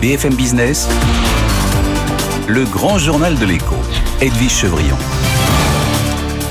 BFM Business, le grand journal de l'écho, Edwige Chevrillon.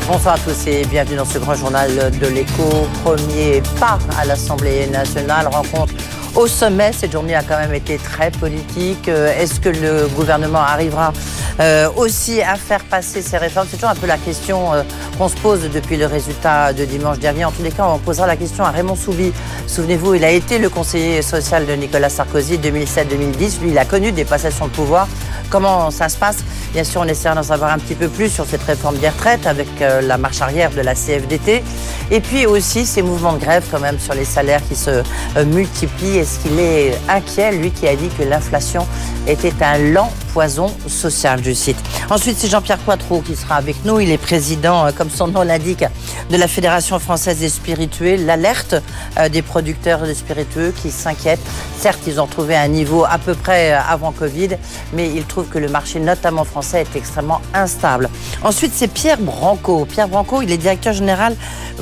Bonsoir à tous et bienvenue dans ce grand journal de l'écho. Premier pas à l'Assemblée nationale, rencontre au sommet. Cette journée a quand même été très politique. Euh, est-ce que le gouvernement arrivera euh, aussi à faire passer ces réformes? C'est toujours un peu la question euh, qu'on se pose depuis le résultat de dimanche dernier. En tous les cas, on posera la question à Raymond Soubi. Souvenez-vous, il a été le conseiller social de Nicolas Sarkozy 2007-2010. Lui, il a connu des passations de pouvoir. Comment ça se passe? Bien sûr, on essaiera d'en savoir un petit peu plus sur cette réforme des retraites avec la marche arrière de la CFDT. Et puis aussi ces mouvements de grève quand même sur les salaires qui se multiplient. Est-ce qu'il est inquiet, lui qui a dit que l'inflation était un lent poison social, je cite. Ensuite, c'est Jean-Pierre Quattro qui sera avec nous. Il est président, euh, comme son nom l'indique, de la Fédération française des spiritueux. L'alerte euh, des producteurs de spiritueux qui s'inquiètent. Certes, ils ont trouvé un niveau à peu près euh, avant Covid, mais ils trouvent que le marché, notamment français, est extrêmement instable. Ensuite, c'est Pierre Branco. Pierre Branco, il est directeur général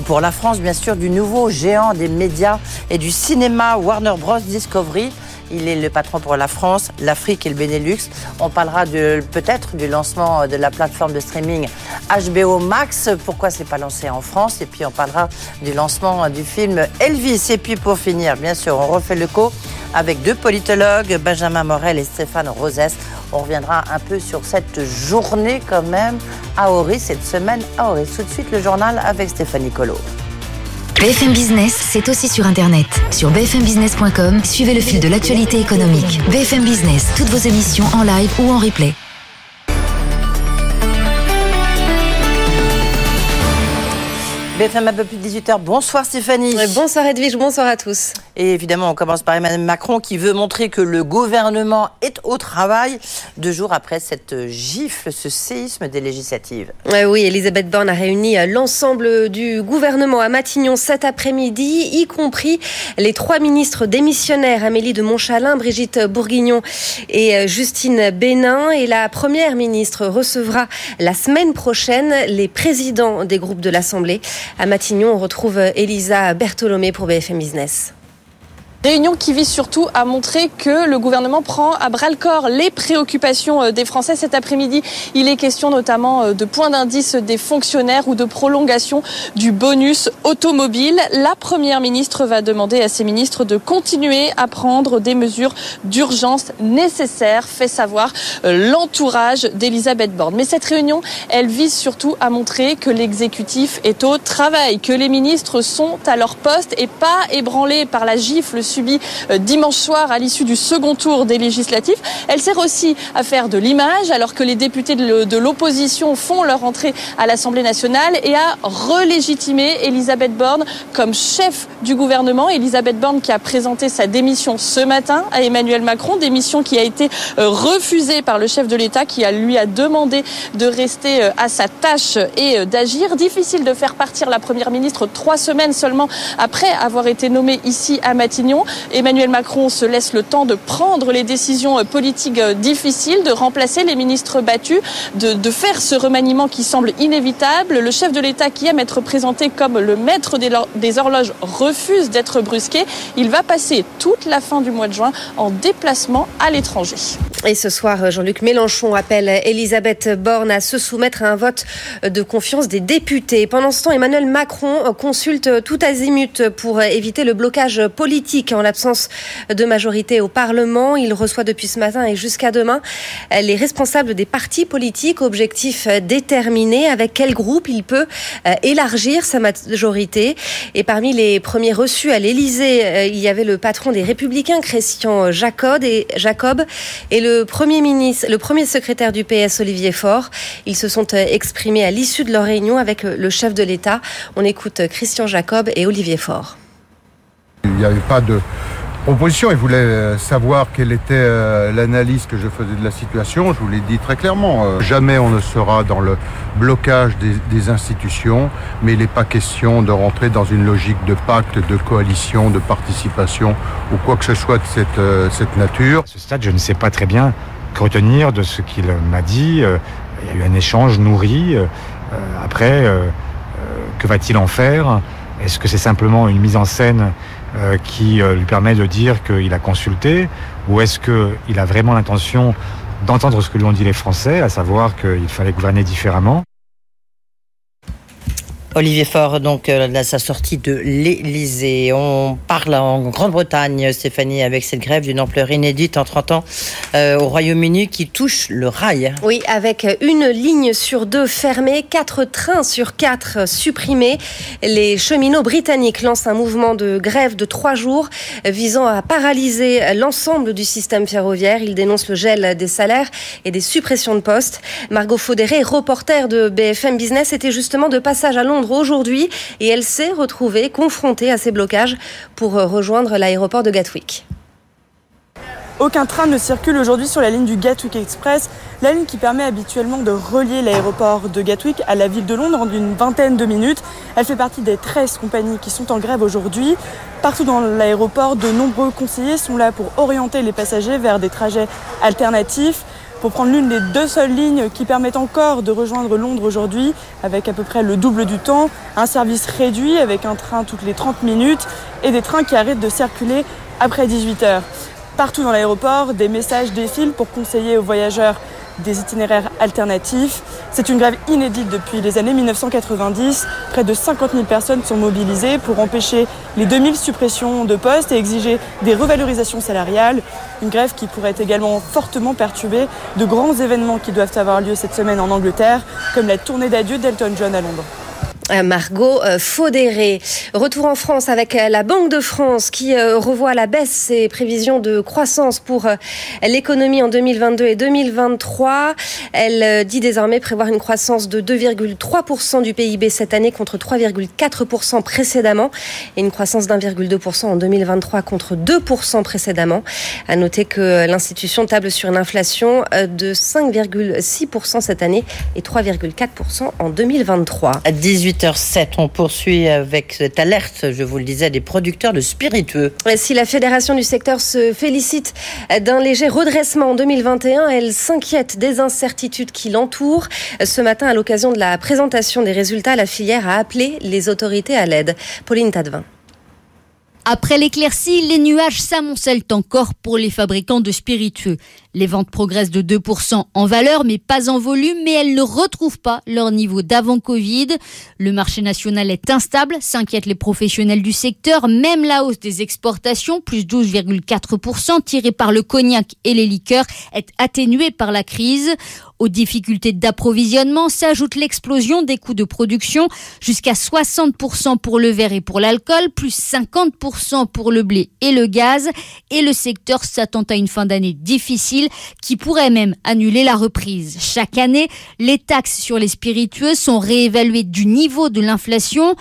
pour la France, bien sûr, du nouveau géant des médias et du cinéma Warner Bros. Discovery. Il est le patron pour la France, l'Afrique et le Benelux. On parlera peut-être du lancement de la plateforme de streaming HBO Max. Pourquoi c'est pas lancé en France? Et puis on parlera du lancement du film Elvis. Et puis pour finir, bien sûr, on refait le co avec deux politologues, Benjamin Morel et Stéphane Rosès. On reviendra un peu sur cette journée quand même à Auris, cette semaine à Auris. Tout de suite le journal avec Stéphanie Collot. BFM Business, c'est aussi sur Internet. Sur bfmbusiness.com, suivez le fil de l'actualité économique. BFM Business, toutes vos émissions en live ou en replay. BFM un peu plus de 18h. Bonsoir Stéphanie. Bonsoir Edwige, bonsoir à tous. Et évidemment, on commence par Emmanuel Macron qui veut montrer que le gouvernement est au travail deux jours après cette gifle, ce séisme des législatives. oui, Elisabeth Borne a réuni l'ensemble du gouvernement à Matignon cet après-midi, y compris les trois ministres démissionnaires, Amélie de Montchalin, Brigitte Bourguignon et Justine Bénin. Et la première ministre recevra la semaine prochaine les présidents des groupes de l'Assemblée. À Matignon, on retrouve Elisa Bertholomé pour BFM Business. Réunion qui vise surtout à montrer que le gouvernement prend à bras le corps les préoccupations euh, des Français. Cet après-midi, il est question notamment euh, de points d'indice des fonctionnaires ou de prolongation du bonus automobile. La première ministre va demander à ses ministres de continuer à prendre des mesures d'urgence nécessaires, fait savoir euh, l'entourage d'Elisabeth Borne. Mais cette réunion, elle vise surtout à montrer que l'exécutif est au travail, que les ministres sont à leur poste et pas ébranlés par la gifle subi euh, dimanche soir à l'issue du second tour des législatives. Elle sert aussi à faire de l'image alors que les députés de l'opposition font leur entrée à l'Assemblée nationale et à relégitimer Elisabeth Borne comme chef du gouvernement. Elisabeth Borne qui a présenté sa démission ce matin à Emmanuel Macron, démission qui a été euh, refusée par le chef de l'État qui lui a demandé de rester euh, à sa tâche et d'agir. Difficile de faire partir la Première ministre trois semaines seulement après avoir été nommée ici à Matignon. Emmanuel Macron se laisse le temps de prendre les décisions politiques difficiles, de remplacer les ministres battus, de, faire ce remaniement qui semble inévitable. Le chef de l'État qui aime être présenté comme le maître des horloges refuse d'être brusqué. Il va passer toute la fin du mois de juin en déplacement à l'étranger. Et ce soir, Jean-Luc Mélenchon appelle Elisabeth Borne à se soumettre à un vote de confiance des députés. Pendant ce temps, Emmanuel Macron consulte tout azimut pour éviter le blocage politique en l'absence de majorité au Parlement. Il reçoit depuis ce matin et jusqu'à demain les responsables des partis politiques. Objectif déterminé avec quel groupe il peut euh, élargir sa majorité? Et parmi les premiers reçus à l'Élysée, euh, il y avait le patron des Républicains, Christian Jacob, et Jacob, le premier ministre, le premier secrétaire du PS, Olivier Faure. Ils se sont euh, exprimés à l'issue de leur réunion avec le chef de l'État. On écoute Christian Jacob et Olivier Faure. Il n'y avait pas de proposition. Il voulait euh, savoir quelle était euh, l'analyse que je faisais de la situation. Je vous l'ai dit très clairement. Euh, jamais on ne sera dans le blocage des, institutions, mais il n'est pas question de rentrer dans une logique de pacte, de coalition, de participation ou quoi que ce soit de cette, cette nature. À ce stade, je ne sais pas très bien que retenir de ce qu'il m'a dit. Il y a eu un échange nourri. Après, que va-t-il en faire? Est-ce que c'est simplement une mise en scène euh, qui euh, lui permet de dire qu'il a consulté ou est-ce qu'il a vraiment l'intention d'entendre ce que lui ont dit les Français, à savoir qu'il fallait gouverner différemment Olivier Faure, donc, euh, à sa sortie de l'Élysée. On parle en Grande-Bretagne, Stéphanie, avec cette grève d'une ampleur inédite en 30 ans euh, au Royaume-Uni qui touche le rail. Oui, avec une ligne sur deux fermée, quatre trains sur quatre supprimés. Les cheminots britanniques lancent un mouvement de grève de trois jours visant à paralyser l'ensemble du système ferroviaire. Ils dénoncent le gel des salaires et des suppressions de postes. Margot Faudéré, reporter de BFM Business, était justement de passage à Londres aujourd'hui et elle s'est retrouvée confrontée à ces blocages pour euh, rejoindre l'aéroport de Gatwick. Aucun train ne circule aujourd'hui sur la ligne du Gatwick Express, la ligne qui permet habituellement de relier l'aéroport de Gatwick à la ville de Londres en une vingtaine de minutes. Elle fait partie des 13 compagnies qui sont en grève aujourd'hui. Partout dans l'aéroport, de nombreux conseillers sont là pour orienter les passagers vers des trajets alternatifs pour prendre l'une des deux seules lignes qui permettent encore de rejoindre Londres aujourd'hui, avec à peu près le double du temps, un service réduit avec un train toutes les 30 minutes et des trains qui arrêtent de circuler après 18 heures. Partout dans l'aéroport, des messages défilent pour conseiller aux voyageurs des itinéraires alternatifs. C'est une grève inédite depuis les années 1990. Près de 50 000 personnes sont mobilisées pour empêcher les 2000 suppressions de postes et exiger des revalorisations salariales. Une grève qui pourrait également fortement perturber de grands événements qui doivent avoir lieu cette semaine en Angleterre, comme la tournée d'adieu d'Elton John à Londres. Euh, Margot euh, Faudéré. Retour en France avec euh, la Banque de France qui revoit à la baisse ses prévisions de croissance pour l'économie en 2022 et 2023. Elle dit désormais prévoir une croissance de 2,3% du PIB cette année contre 3,4% précédemment et une croissance d'1,2% en 2023 contre 2% précédemment. À noter que l'institution table sur une inflation de 5,6% cette année et 3,4% en 2023. À 18 8h07, on poursuit avec cette alerte, je vous le disais, des producteurs de spiritueux. Si la Fédération du secteur se félicite d'un léger redressement en 2021, elle s'inquiète des incertitudes qui l'entourent. Ce matin, à l'occasion de la présentation des résultats, la filière a appelé les autorités à l'aide. Pauline Tadevin. Après l'éclaircie, les nuages s'amoncellent encore pour les fabricants de spiritueux. Les ventes progressent de 2% en valeur, mais pas en volume, mais elles ne retrouvent pas leur niveau d'avant Covid. Le marché national est instable, s'inquiètent les professionnels du secteur. Même la hausse des exportations, plus 12,4%, tirée par le cognac et les liqueurs, est atténuée par la crise. Aux difficultés d'approvisionnement s'ajoute l'explosion des coûts de production, jusqu'à 60% pour le verre et pour l'alcool, plus 50% pour le blé et le gaz. Et le secteur s'attend à une fin d'année difficile qui pourrait même annuler la reprise. Chaque année, les taxes sur les spiritueux sont réévaluées du niveau de l'inflation.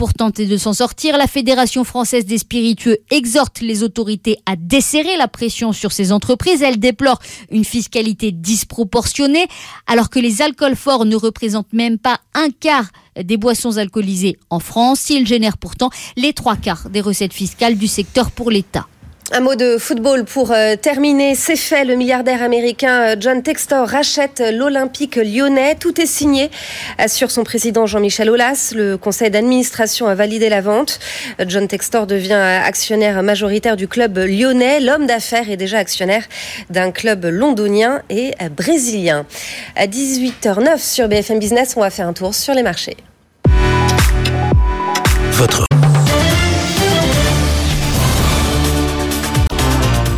Pour tenter de s'en sortir, la Fédération française des spiritueux exhorte les autorités à desserrer la pression sur ces entreprises. Elle déplore une fiscalité disproportionnée alors que les alcools forts ne représentent même pas un quart des boissons alcoolisées en France. Ils génèrent pourtant les trois quarts des recettes fiscales du secteur pour l'État. Un mot de football pour euh, terminer. C'est fait. Le milliardaire américain euh, John Textor rachète l'Olympique lyonnais. Tout est signé, assure son président Jean-Michel Aulas. Le conseil d'administration a validé la vente. John Textor devient actionnaire majoritaire du club lyonnais. L'homme d'affaires est déjà actionnaire d'un club londonien et brésilien. À 18h09 sur BFM Business, on va faire un tour sur les marchés. Votre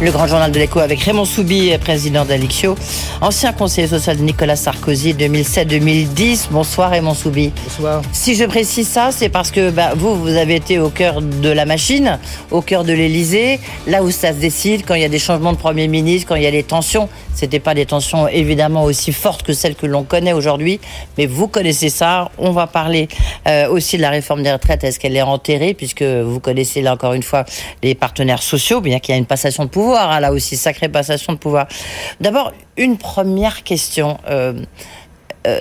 Le grand journal de l'écho avec Raymond Soubi, président d'Alixio, ancien conseiller social de Nicolas Sarkozy 2007-2010. Bonsoir Raymond Soubi. Bonsoir. Si je précise ça, c'est parce que bah, vous, vous avez été au cœur de la machine, au cœur de l'Elysée, là où ça se décide, quand il y a des changements de Premier ministre, quand il y a des tensions. C'était pas des tensions évidemment aussi fortes que celles que l'on connaît aujourd'hui, mais vous connaissez ça. On va parler euh, aussi de la réforme des retraites. Est-ce qu'elle est enterrée, puisque vous connaissez là encore une fois les partenaires sociaux, bien qu'il y a une passation de pouvoir Hein, là aussi, sacrée passation de pouvoir. D'abord, une première question. Euh, euh,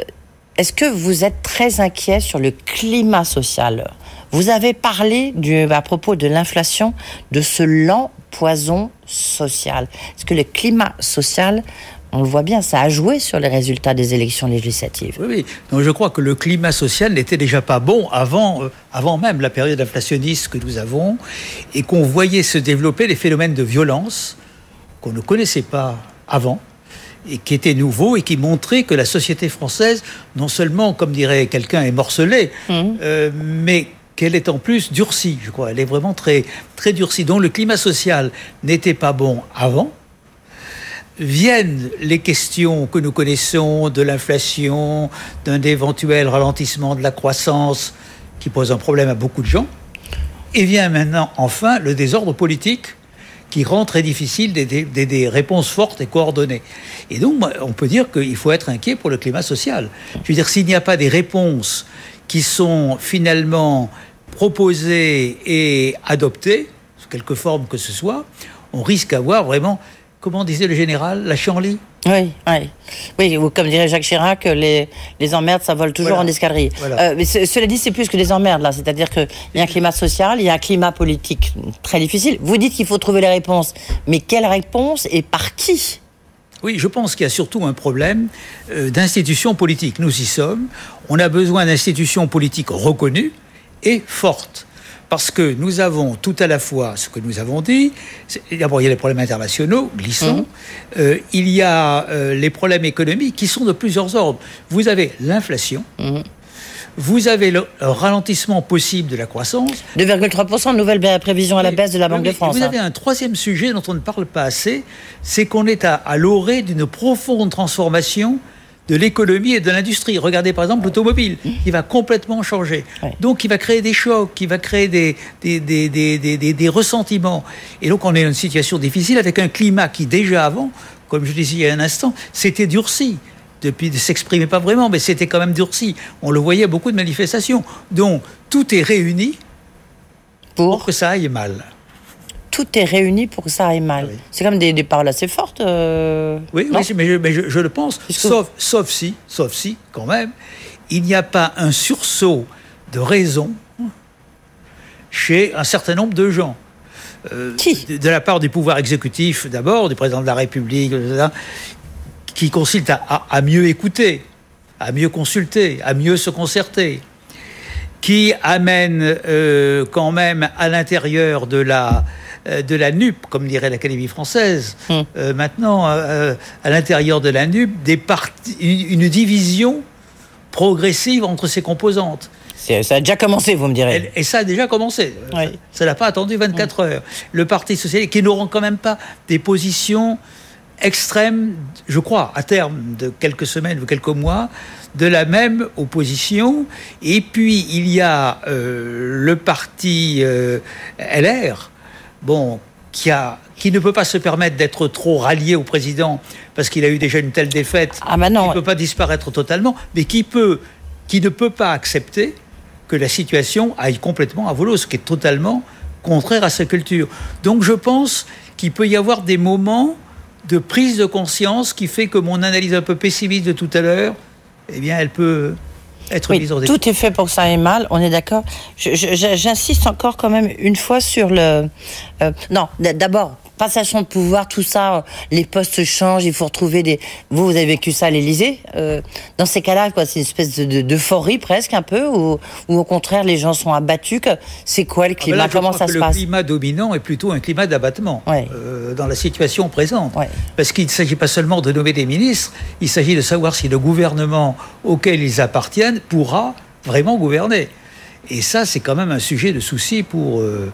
est-ce que vous êtes très inquiet sur le climat social? Vous avez parlé du, à propos de l'inflation, de ce lent poison social. Est-ce que le climat social On le voit bien, ça a joué sur les résultats des élections législatives. Oui, oui. Donc je crois que le climat social n'était déjà pas bon avant, euh, avant même la période inflationniste que nous avons et qu'on voyait se développer des phénomènes de violence qu'on ne connaissait pas avant et qui étaient nouveaux et qui montraient que la société française, non seulement, comme dirait quelqu'un, est morcelée, mmh. euh, mais qu'elle est en plus durcie, je crois. Elle est vraiment très, très durcie. Donc le climat social n'était pas bon avant viennent les questions que nous connaissons de l'inflation, d'un éventuel ralentissement de la croissance qui pose un problème à beaucoup de gens, et vient maintenant enfin le désordre politique qui rend très difficile des, des, réponses fortes et coordonnées. Et donc, on peut dire qu'il faut être inquiet pour le climat social. Je veux dire, s'il n'y a pas des réponses qui sont finalement proposées et adoptées, sous quelque forme que ce soit, on risque d'avoir vraiment comment disait le général, la chienlit oui, oui. Oui, ou comme dirait Jacques Chirac, les, les emmerdes, ça vole toujours en escalier. Euh, mais cela dit, c'est plus que des emmerdes, là. C'est-à-dire qu'il y a un climat social, il y a un climat politique très difficile. Vous dites qu'il faut trouver les réponses. Mais quelles réponses et par qui oui, je pense qu'il y a surtout un problème euh, d'institutions politiques. Nous y sommes. On a besoin d'institutions politiques reconnues et fortes parce que nous avons tout à la fois ce que nous avons dit. D'abord, il y a les problèmes internationaux, glissons. Mmh. Euh, il y a euh, les problèmes économiques qui sont de plusieurs ordres. Vous avez l'inflation. Mmh. Vous avez le ralentissement possible de la croissance. 2,3% de nouvelles prévisions à la baisse de la Banque de France. Vous avez hein. un troisième sujet dont on ne parle pas assez, c'est qu'on est à, à l'orée d'une profonde transformation de l'économie et de l'industrie. Regardez par exemple l'automobile, qui va complètement changer. Donc, il va créer des chocs, qui va créer des des, des, des, des, ressentiments. Et donc, on est dans une situation difficile avec un climat qui, déjà avant, comme je disais il y a un instant, s'était durci. Depuis, ne s'exprimait pas vraiment, mais c'était quand même durci. On le voyait beaucoup de manifestations. Donc, tout est réuni pour que ça aille mal tout est réuni pour que ça aille mal. C'est comme des, des, paroles assez fortes. Euh, oui, mais, je, le pense. Sauf, sauf si, sauf si, quand même, il n'y a pas un sursaut de raison chez un certain nombre de gens. Euh, qui de, la part du pouvoir exécutif d'abord, du président de la République, qui consiste à, mieux écouter, à mieux consulter, à mieux se concerter, qui amène euh, quand même à l'intérieur de la euh, de la NUP, comme dirait l'Académie française, hmm. euh, maintenant, euh, à l'intérieur de la NUP, des une division progressive entre ses composantes. Ça a déjà commencé, vous me direz. Et, ça a déjà commencé. Ça n'a pas attendu 24 hmm. heures. Le Parti socialiste, qui n'auront quand même pas des positions extrêmes, je crois, à terme de quelques semaines ou quelques mois, de la même opposition. Et puis, il y a le parti LR, bon, qui, a, qui ne peut pas se permettre d'être trop rallié au président parce qu'il a eu déjà une telle défaite, ah bah ne peut pas disparaître totalement, mais qui, peut, qui ne peut pas accepter que la situation aille complètement à volo, ce qui est totalement contraire à sa culture. Donc je pense qu'il peut y avoir des moments de prise de conscience qui fait que mon analyse un peu pessimiste de tout à l'heure, eh bien, elle peut, tout est fait pour que ça aille mal, on est d'accord. J'insiste encore quand même une fois sur le. Euh, non, d'abord, passation de pouvoir, tout ça, les postes changent, il faut retrouver des. Vous, vous avez vécu ça à l'Élysée. Euh, dans ces cas-là, quoi, c'est une espèce de d'euphorie presque un peu, ou, ou au contraire, les gens sont abattus. C'est quoi le ah ben climat Comment ça se passe? Le climat dominant est plutôt un climat d'abattement euh, dans la situation présente, parce qu'il ne s'agit pas seulement de nommer des ministres, il s'agit de savoir si le gouvernement auquel ils appartiennent pourra vraiment gouverner. Et ça, c'est quand même un sujet de souci pour. Euh,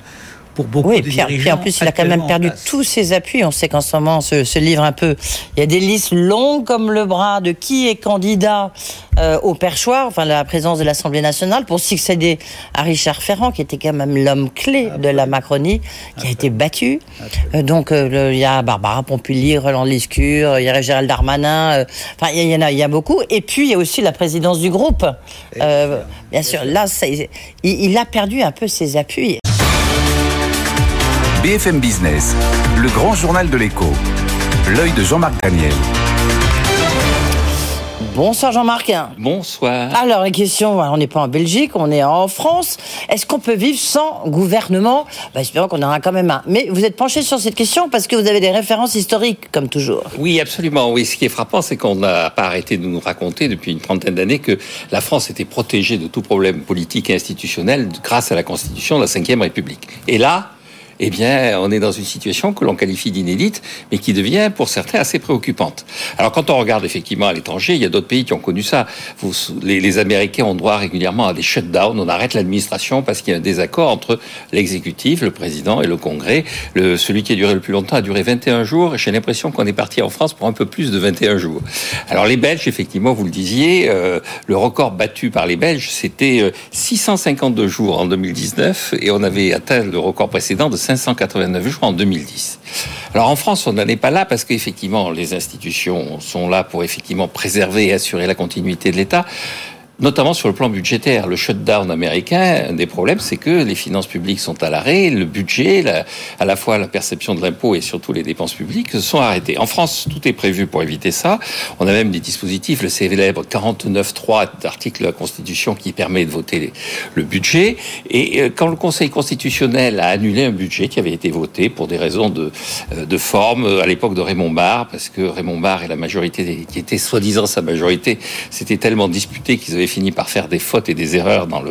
pour beaucoup oui, de puis, puis en plus, il a quand même perdu tous ses appuis. On sait qu'en ce moment, ce, ce, livre un peu, il y a des listes longues comme le bras de qui est candidat euh, au perchoir, enfin la présence de l'Assemblée nationale, pour succéder à Richard Ferrand, qui était quand même l'homme clé de la Macronie, qui a été battu. Euh, donc euh, il y a Barbara Pompili, Roland Lescure, il y a Gérald Darmanin. Euh, enfin, il y, en a, il y a beaucoup. Et puis il y a aussi la présidence du groupe. bien sûr, là, il, il a perdu un peu ses appuis. BFM Business, le grand journal de l'écho. L'œil de Jean-Marc Daniel. Bonsoir Jean-Marc. Bonsoir. Alors, la question, on n'est pas en Belgique, on est en France. Est-ce qu'on peut vivre sans gouvernement? Bah, Espérons qu'on aura quand même un. Mais vous êtes penché sur cette question parce que vous avez des références historiques, comme toujours. Oui, absolument. Oui, ce qui est frappant, c'est qu'on n'a pas arrêté de nous raconter depuis une trentaine d'années que la France était protégée de tout problème politique et institutionnel grâce à la Constitution de la Ve République. Et là, eh bien, on est dans une situation que l'on qualifie d'inédite, mais qui devient pour certains assez préoccupante. Alors, quand on regarde effectivement à l'étranger, il y a d'autres pays qui ont connu ça. les, Américains ont droit régulièrement à des shutdowns. On arrête l'administration parce qu'il y a un désaccord entre l'exécutif, le président et le Congrès. Celui qui a duré le plus longtemps a duré 21 jours. J'ai l'impression qu'on est parti en France pour un peu plus de 21 jours. Alors, les Belges, effectivement, vous le disiez, euh, le record battu par les Belges, c'était 652 euh, jours en 2019 et on avait atteint le record précédent de 589 jours en 2010. Alors en France, on n'en est pas là parce qu'effectivement, les institutions sont là pour effectivement préserver et assurer la continuité de l'État notamment sur le plan budgétaire. Le shutdown américain, un des problèmes, c'est que les finances publiques sont à l'arrêt, le budget, à la fois la perception de l'impôt et surtout les dépenses publiques sont arrêtées. En France, tout est prévu pour éviter ça. On a même des dispositifs, le célèbre 49.3 d'article de la Constitution qui permet de voter le budget. Et euh, quand le Conseil constitutionnel a annulé un budget qui avait été voté pour des raisons de, euh, de forme à l'époque de Raymond Barre, parce que Raymond Barre et la majorité qui était soi-disant sa majorité, c'était tellement disputé qu'ils avaient fini par faire des fautes et des erreurs dans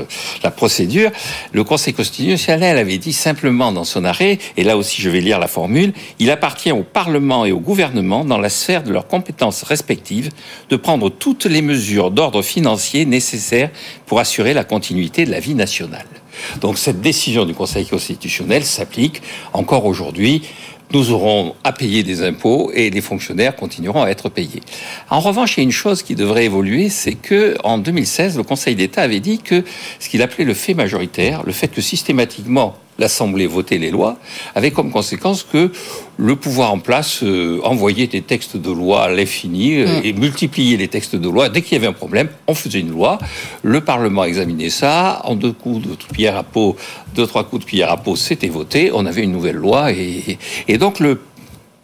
la procédure, le Conseil constitutionnel avait dit simplement dans son arrêt, et là aussi je vais lire la formule, il appartient au Parlement et au gouvernement, dans la sphère de leurs compétences respectives, de prendre toutes les mesures d'ordre financier nécessaires pour assurer la continuité de la vie nationale. Donc cette décision du Conseil constitutionnel s'applique encore aujourd'hui nous aurons à payer des impôts et les fonctionnaires continueront à être payés. En revanche, il y a une chose qui devrait évoluer, c'est que en 2016, le Conseil d'État avait dit que ce qu'il appelait le fait majoritaire, le fait que systématiquement l'Assemblée votait les lois, avait comme conséquence que le pouvoir en place euh, envoyait des textes de loi à l'infini euh, mm. et multipliait les textes de loi. Dès qu'il y avait un problème, on faisait une loi. Le Parlement examinait ça. En deux coups de pierre à peau, deux, trois coups de pierre à peau, c'était voté. On avait une nouvelle loi. Et, et donc le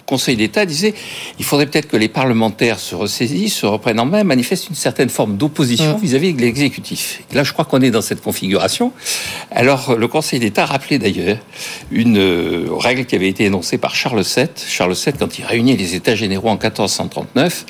Conseil d'État disait il faudrait peut-être que les parlementaires se ressaisissent, se reprennent en main, manifestent une certaine forme d'opposition mm. vis-à-vis de l'exécutif. Là, je crois qu'on est dans cette configuration. Alors, le Conseil d'État rappelait d'ailleurs une euh, règle qui avait été énoncée par Charles VII. Charles VII, quand il réunit les États généraux en 1439,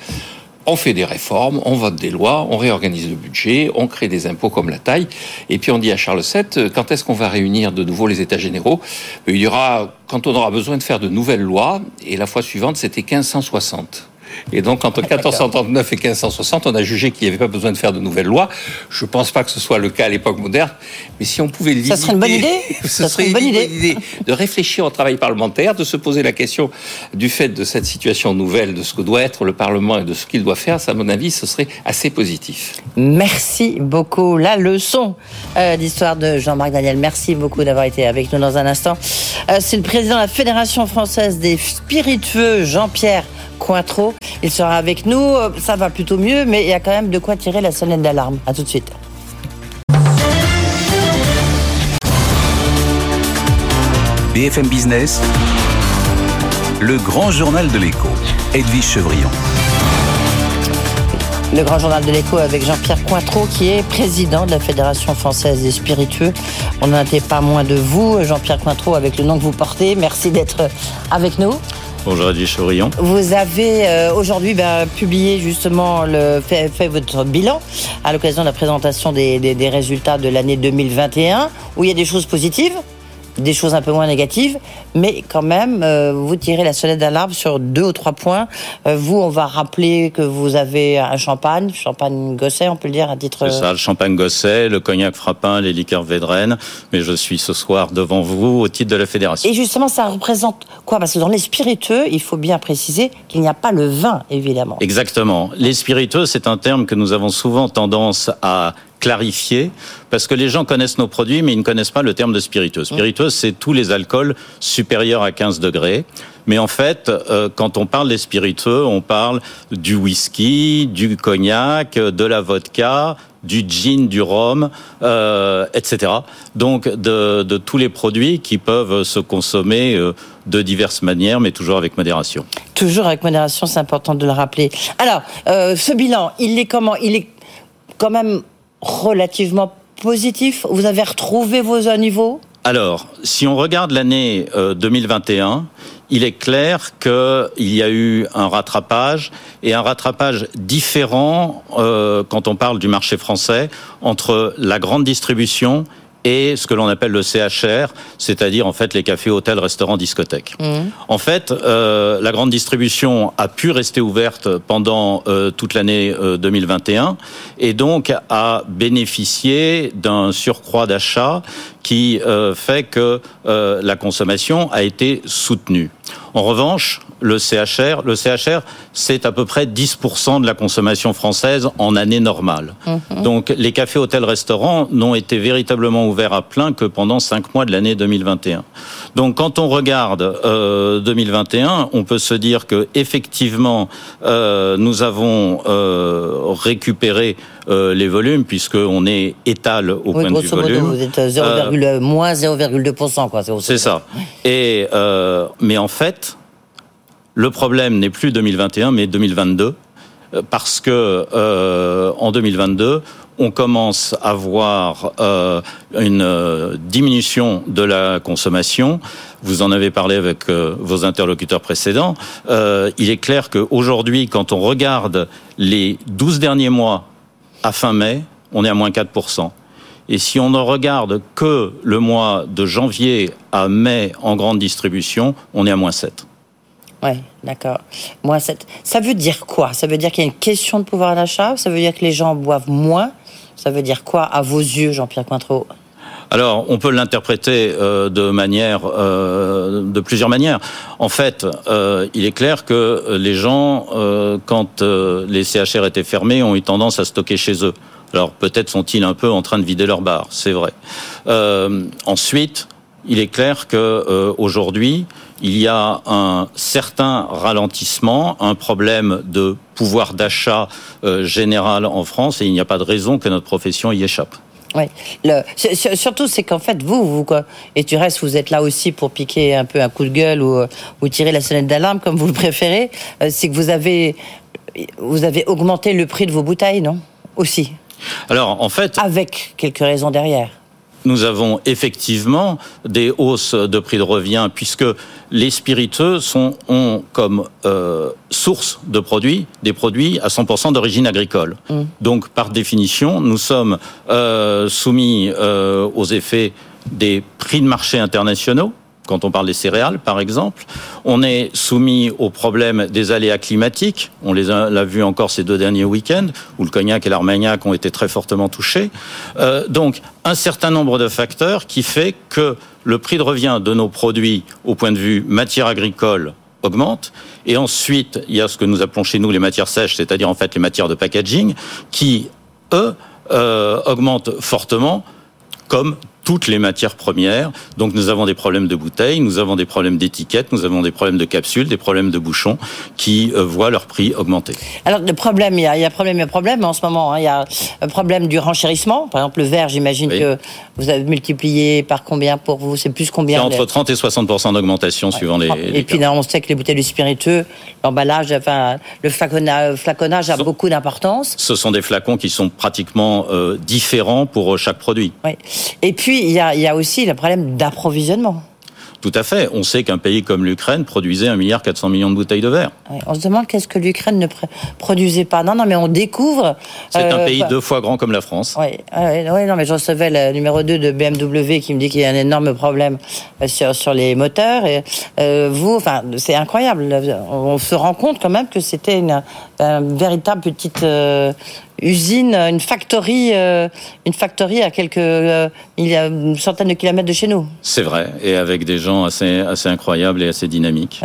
on fait des réformes, on vote des lois, on réorganise le budget, on crée des impôts comme la taille, et puis on dit à Charles VII, euh, quand est-ce qu'on va réunir de nouveau les États généraux? Il y aura, quand on aura besoin de faire de nouvelles lois, et la fois suivante, c'était 1560. Et donc, entre 1439 et 1560, on a jugé qu'il n'y avait pas besoin de faire de nouvelles lois. Je ne pense pas que ce soit le cas à l'époque moderne, mais si on pouvait limiter... Ça serait une bonne idée Ça serait une bonne idée. De réfléchir au travail parlementaire, de se poser la question du fait de cette situation nouvelle, de ce que doit être le Parlement et de ce qu'il doit faire, ça, à mon avis, ce serait assez positif. Merci beaucoup. La leçon euh, d'histoire de Jean-Marc Daniel. Merci beaucoup d'avoir été avec nous dans un instant. Euh, c'est le président de la Fédération française des spiritueux, Jean-Pierre Cointreau. Il sera avec nous. Euh, ça va plutôt mieux, mais il y a quand même de quoi tirer la sonnette d'alarme. À tout de suite. BFM Business, le grand journal de l'écho. Edwige Chevrillon. Le grand journal de l'écho avec Jean-Pierre Cointreau, qui est président de la Fédération française des spiritueux. On n'en était pas moins de vous, Jean-Pierre Cointreau, avec le nom que vous portez. Merci d'être avec nous. Bonjour Edwige Chevrillon. Vous avez euh, aujourd'hui ben, publié justement, le, fait, votre bilan à l'occasion de la présentation des résultats de l'année 2021, où il y a des choses positives, des choses un peu moins négatives, mais quand même, euh, vous tirez la sonnette d'alarme sur deux ou trois points. Euh, vous, on va rappeler que vous avez un champagne, champagne Gosset, on peut le dire à titre. C'est ça, le champagne Gosset, le cognac Frappin, les liqueurs Védrenne. Mais je suis ce soir devant vous au titre de la fédération. Et justement, ça représente quoi? Parce que dans les spiritueux, il faut bien préciser qu'il n'y a pas le vin, évidemment. Exactement. Les spiritueux, c'est un terme que nous avons souvent tendance à clarifier, parce que les gens connaissent nos produits, mais ils ne connaissent pas le terme de spiritueux. Spiritueux, c'est tous les alcools supérieurs à 15 degrés. Mais en fait, euh, quand on parle des spiritueux, on parle du whisky, du cognac, de la vodka, du gin, du rhum, euh, etc. Donc de, de, tous les produits qui peuvent se consommer euh, de diverses manières, mais toujours avec modération. Toujours avec modération, c'est important de le rappeler. Alors, euh, ce bilan, il est comment Il est quand même relativement positif. Vous avez retrouvé vos niveaux alors, si on regarde l'année 2021, il est clair qu'il y a eu un rattrapage et un rattrapage différent euh, quand on parle du marché français entre la grande distribution et ce que l'on appelle le CHR, c'est-à-dire en fait les cafés, hôtels, restaurants, discothèques. Mmh. En fait, euh, la grande distribution a pu rester ouverte pendant euh, toute l'année 2021 et donc a bénéficié d'un surcroît d'achat qui fait que la consommation a été soutenue. En revanche, le CHR, le CHR, c'est à peu près 10% de la consommation française en année normale. Mhm. Donc les cafés, hôtels, restaurants n'ont été véritablement ouverts à plein que pendant 5 mois de l'année 2021. Donc quand on regarde euh, 2021, on peut se dire que effectivement euh, nous avons euh, récupéré euh, les volumes puisqu'on est étal au point de vue volume. vous êtes 0, euh, moins 0,2%. Quoi, c'est ça. Et, euh, mais en fait, le problème n'est plus 2021, mais 2022, parce que euh, en 2022, on commence à voir euh, une diminution de la consommation. Vous en avez parlé avec euh, vos interlocuteurs précédents. Euh, il est clair qu'aujourd'hui, quand on regarde les 12 derniers mois à fin mai, on est à moins 4%. Et si on ne regarde que le mois de janvier à mai en grande distribution, on est à moins 7. Oui, d'accord. Moins 7. Ça veut dire quoi? Ça veut dire qu'il y a une question de pouvoir d'achat? Ça veut dire que les gens boivent moins? Ça veut dire quoi à vos yeux, Jean-Pierre Cointreau? Alors, on peut l'interpréter euh, de manière, euh, de plusieurs manières. En fait, euh, il est clair que les gens, euh, quand les CHR étaient fermés, ont eu tendance à stocker chez eux. Alors, peut-être sont-ils un peu en train de vider leur bar, c'est vrai. Ensuite, il est clair que aujourd'hui, il y a un certain ralentissement, un problème de pouvoir d'achat général en France, et il n'y a pas de raison que notre profession y échappe. Oui. Le, surtout, c'est qu'en fait, vous, vous, quoi, et tu restes, vous êtes là aussi pour piquer un peu un coup de gueule ou, ou tirer la sonnette d'alarme, comme vous le préférez. Euh, c'est que vous avez, vous avez augmenté le prix de vos bouteilles, non? Aussi. Alors, en fait. Avec quelques raisons derrière nous avons effectivement des hausses de prix de revient puisque les spiritueux sont, ont comme euh, source de produits des produits à 100% d'origine agricole. Mmh. Donc par définition, nous sommes euh, soumis euh, aux effets des prix de marché internationaux quand on parle des céréales, par exemple. On est soumis au problème des aléas climatiques. On les a, l'a vu encore ces deux derniers week-ends, où le cognac et l'armagnac ont été très fortement touchés. Euh, donc, un certain nombre de facteurs qui fait que le prix de revient de nos produits au point de vue matière agricole augmente. Et ensuite, il y a ce que nous appelons chez nous les matières sèches, c'est-à-dire en fait les matières de packaging, qui, eux, euh, augmentent fortement, comme toutes les matières premières. Donc nous avons des problèmes de bouteilles, nous avons des problèmes d'étiquettes, nous avons des problèmes de capsules, des problèmes de bouchons qui euh, voient leur prix augmenter. Alors le problème, il y a, il y a problème, il y a problème en ce moment. Hein, il y a un problème du renchérissement. Par exemple, le verre, j'imagine oui. que vous avez multiplié par combien pour vous? C'est plus combien entre 30 et 60 d'augmentation ouais, suivant les, les. Et puis là, on sait que les bouteilles de spiritueux, l'emballage, enfin le flaconnage, flaconnage a sont, beaucoup d'importance. Ce sont des flacons qui sont pratiquement euh, différents pour euh, chaque produit. Oui. Et puis il y a, il y a aussi le problème d'approvisionnement. Tout à fait. On sait qu'un pays comme l'Ukraine produisait 1,4 milliard de bouteilles de verre. Oui, on se demande qu'est-ce que l'Ukraine ne produisait pas. Non, non, mais on découvre. C'est euh, un pays bah... deux fois grand comme la France. Oui, oui, oui non, mais je recevais le numéro 2 de BMW qui me dit qu'il y a un énorme problème euh, sur, sur les moteurs. Et euh, vous, enfin, c'est incroyable. On se rend compte quand même que c'était une, une, véritable petite. Euh, usine, une factory, une factory à quelques, il y a une centaine de kilomètres de chez nous. C'est vrai, et avec des gens assez, assez incroyables et assez dynamiques.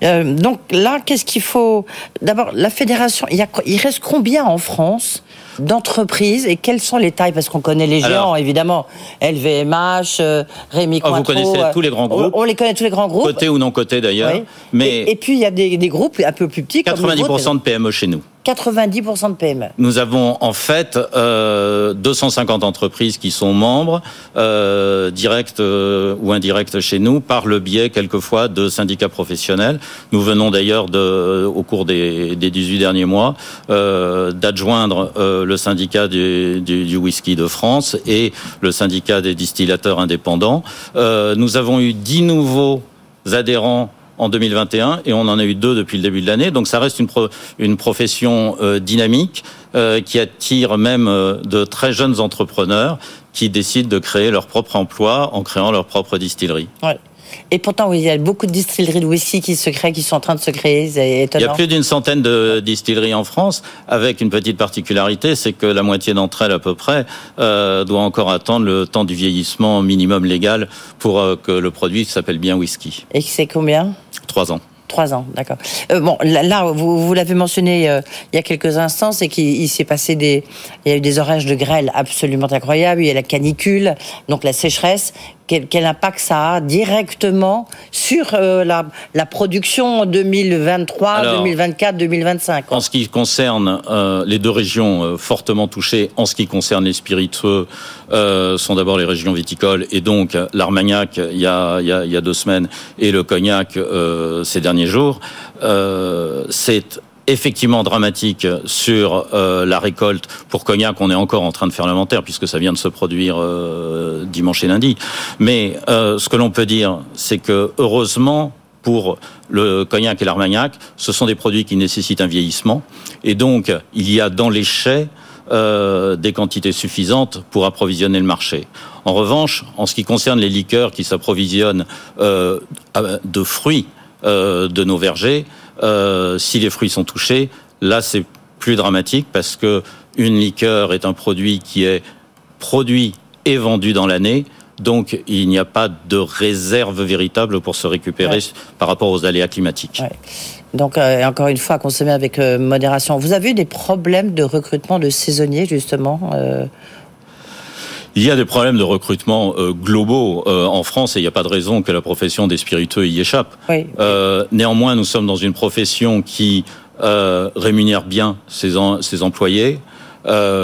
donc là, qu'est-ce qu'il faut? D'abord, la fédération, il, y a, il reste combien en France d'entreprises et quelles sont les tailles? Parce qu'on connaît les géants, évidemment. LVMH, euh, Rémi oh, Vous connaissez euh, tous les grands groupes. On, les connaît tous les grands groupes. Côté ou non côté d'ailleurs. Mais et, puis il y a des, des, groupes un peu plus petits. 90% de PME chez nous. 90% de PME. Nous avons en fait euh, 250 entreprises qui sont membres, euh, directs euh, ou indirects chez nous, par le biais quelquefois de syndicats professionnels. Nous venons d'ailleurs de, au cours des, des 18 derniers mois euh, d'adjoindre euh, le syndicat du, du, du, whisky de France et le syndicat des distillateurs indépendants. Euh, nous avons eu 10 nouveaux adhérents en 2021 et on en a eu deux depuis le début de l'année. Donc ça reste une, une profession euh, dynamique euh, qui attire même euh, de très jeunes entrepreneurs qui décident de créer leur propre emploi en créant leur propre distillerie. Ouais. Et pourtant, oui, il y a beaucoup de distilleries de whisky qui se créent, qui sont en train de se créer. C'est étonnant. Il y a plus d'une centaine de distilleries en France, avec une petite particularité, c'est que la moitié d'entre elles, à peu près, euh, doit encore attendre le temps du vieillissement minimum légal pour euh, que le produit s'appelle bien whisky. Et c'est combien? Trois ans. Trois ans, d'accord. Euh, bon, là, vous, l'avez mentionné euh, il y a quelques instants, c'est qu'il s'est passé des, il y a eu des orages de grêle absolument incroyables. Il y a la canicule, donc la sécheresse quel, impact ça a directement sur euh, la, la, production 2023, 2024, 2025 En ce qui concerne euh, les deux régions euh, fortement touchées, en ce qui concerne les spiritueux, sont d'abord les régions viticoles et donc l'Armagnac il, y a, il, y a, deux semaines et le Cognac ces derniers jours. c'est effectivement dramatique sur euh, la récolte pour Cognac. On est encore en train de faire l'inventaire puisque ça vient de se produire euh, dimanche et lundi. Mais euh, ce que l'on peut dire, c'est que heureusement pour le cognac et l'armagnac, ce sont des produits qui nécessitent un vieillissement. Et donc, il y a dans les chais des quantités suffisantes pour approvisionner le marché. En revanche, en ce qui concerne les liqueurs qui s'approvisionnent de fruits de nos vergers, euh, si les fruits sont touchés, là c'est plus dramatique parce que une liqueur est un produit qui est produit et vendu dans l'année. Donc, il n'y a pas de réserve véritable pour se récupérer par rapport aux aléas climatiques. Donc, euh, encore une fois, consommer avec euh, modération. Vous avez eu des problèmes de recrutement de saisonniers, justement il y a des problèmes de recrutement euh, globaux euh, en France et il n'y a pas de raison que la profession des spiritueux y échappe. Euh, néanmoins, nous sommes dans une profession qui rémunère bien ses, ses employés.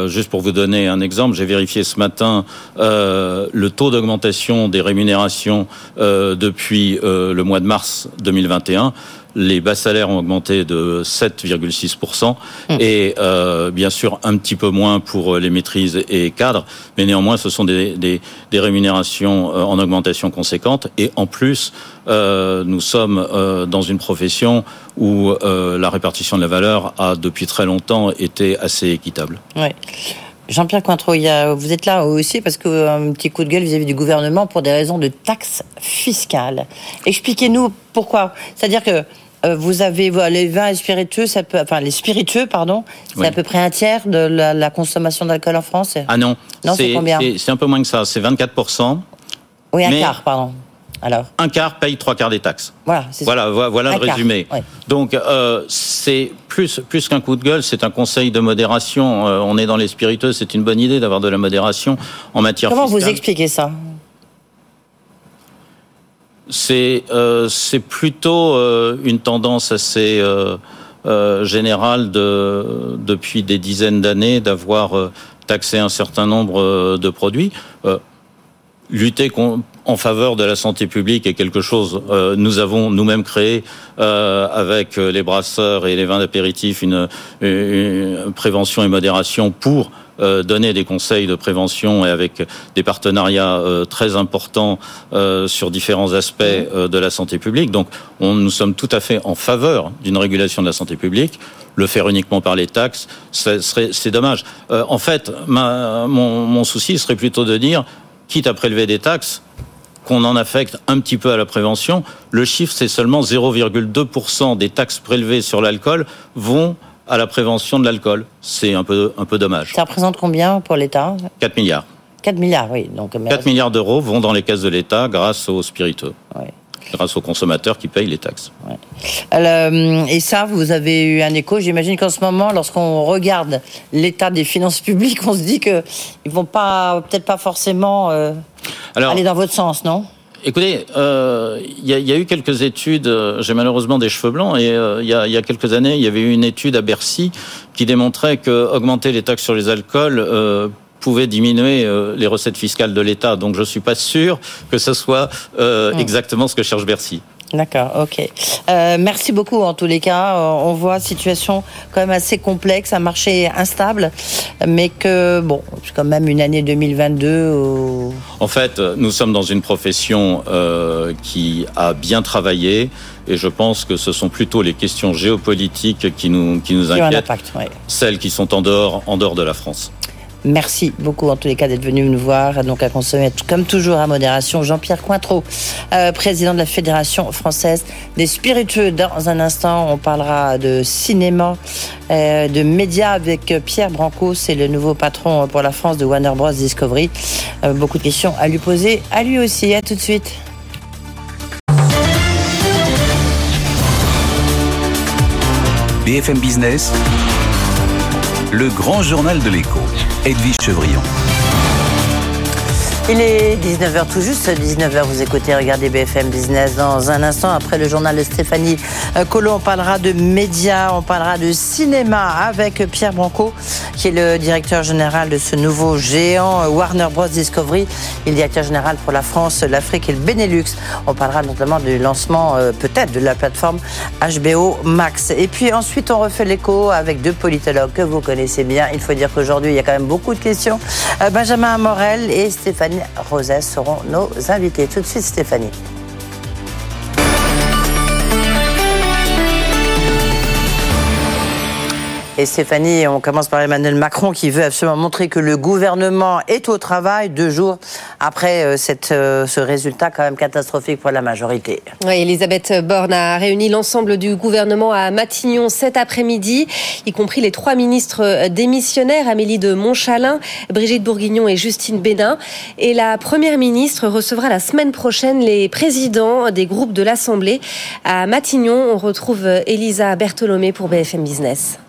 juste pour vous donner un exemple, j'ai vérifié ce matin le taux d'augmentation des rémunérations depuis le mois de mars 2021 les bas salaires ont augmenté de 7,6% mmh. et euh, bien sûr un petit peu moins pour euh, les maîtrises et cadres, mais néanmoins ce sont des, des, des rémunérations euh, en augmentation conséquente et en plus euh, nous sommes euh, dans une profession où la répartition de la valeur a depuis très longtemps été assez équitable. Ouais. Jean-Pierre Cointreau, vous êtes là aussi parce que un petit coup de gueule vis-à-vis du gouvernement pour des raisons de taxes fiscales. Expliquez-nous pourquoi. C'est-à-dire que vous avez les vins et spiritueux, ça peut, enfin les spiritueux, pardon, c'est à peu près un tiers de la, consommation d'alcool en France. Ah non, non c'est combien C'est un peu moins que ça, c'est 24% Oui, un quart, pardon. Alors Un quart paye trois quarts des taxes. Voilà, voilà, voilà le résumé. Donc euh, c'est plus plus qu'un coup de gueule, c'est un conseil de modération. Euh, on est dans les spiritueux, c'est une bonne idée d'avoir de la modération en matière Comment vous expliquez ça? C'est euh, c'est plutôt euh, une tendance assez euh, euh, générale de, depuis des dizaines d'années d'avoir taxé un certain nombre de produits. lutter en faveur de la santé publique est quelque chose nous avons nous-mêmes créé avec les brasseurs et les vins d'apéritif une, une, prévention et modération pour euh, donner des conseils de prévention et avec des partenariats euh, très importants euh, sur différents aspects de la santé publique. Donc, on, nous sommes tout à fait en faveur d'une régulation de la santé publique. Le faire uniquement par les taxes, c'est dommage. en fait, ma, mon, mon souci serait plutôt de dire, quitte à prélever des taxes, qu'on en affecte un petit peu à la prévention. Le chiffre, c'est seulement 0,2% des taxes prélevées sur l'alcool vont à la prévention de l'alcool. C'est un peu, un peu dommage. Ça représente combien pour l'État 4 milliards. 4 milliards, oui. Donc, 4 milliards d'euros vont dans les caisses de l'État grâce aux spiritueux. Grâce aux consommateurs qui payent les taxes. Euh, et ça, vous avez eu un écho. J'imagine qu'en ce moment, lorsqu'on regarde l'état des finances publiques, on se dit qu'ils ne vont pas, peut-être pas forcément euh, aller dans votre sens, non? Écoutez, il euh, y, a, y, a eu quelques études. J'ai malheureusement des cheveux blancs et il y, y, a, quelques années, il y avait eu une étude à Bercy qui démontrait que augmenter les taxes sur les alcools pouvait diminuer euh, les recettes fiscales de l'État. Donc je ne suis pas sûr que ce soit euh, exactement ce que cherche Bercy. D'accord, ok. Euh, merci beaucoup en tous les cas. On voit situation quand même assez complexe, un marché instable, mais que bon, c'est quand même une année 2022. En fait, nous sommes dans une profession qui a bien travaillé. Et je pense que ce sont plutôt les questions géopolitiques qui nous, qui nous inquiètent, celles qui sont en dehors, en dehors de la France. Merci beaucoup en tous les cas d'être venu nous voir. Donc à consommer comme toujours à modération. Jean-Pierre Cointreau, euh, président de la Fédération française des spiritueux. Dans un instant, on parlera de cinéma, euh, de médias avec Pierre Branco. C'est le nouveau patron pour la France de Warner Bros Discovery. Euh, beaucoup de questions à lui poser, à lui aussi. À tout de suite. BFM Business le grand journal de l'écho. Edwige Chevrillon. Il est 19h tout juste, 19h vous écoutez, regardez BFM Business dans un instant. Après le journal de Stéphanie euh, Collot, on parlera de médias, on parlera de cinéma avec Pierre Branco, qui est le directeur général de ce nouveau géant euh, Warner Bros. Discovery. Il est directeur général pour la France, l'Afrique et le Benelux. On parlera notamment du lancement euh, peut-être de la plateforme HBO Max. Et puis ensuite, on refait l'écho avec deux politologues que vous connaissez bien. Il faut dire qu'aujourd'hui, il y a quand même beaucoup de questions. Benjamin Morel et Stéphanie Rosès seront nos invités. Tout de suite, Stéphanie. Et Stéphanie, on commence par Emmanuel Macron qui veut absolument montrer que le gouvernement est au travail deux jours après euh, euh, ce résultat quand même catastrophique pour la majorité. Oui, Elisabeth Borne a réuni l'ensemble du gouvernement à Matignon cet après-midi, y compris les trois ministres démissionnaires, Amélie de Montchalin, Brigitte Bourguignon et Justine Bénin. Et la première ministre recevra la semaine prochaine les présidents des groupes de l'Assemblée. À Matignon, on retrouve Elisa Bertholomé pour BFM Business.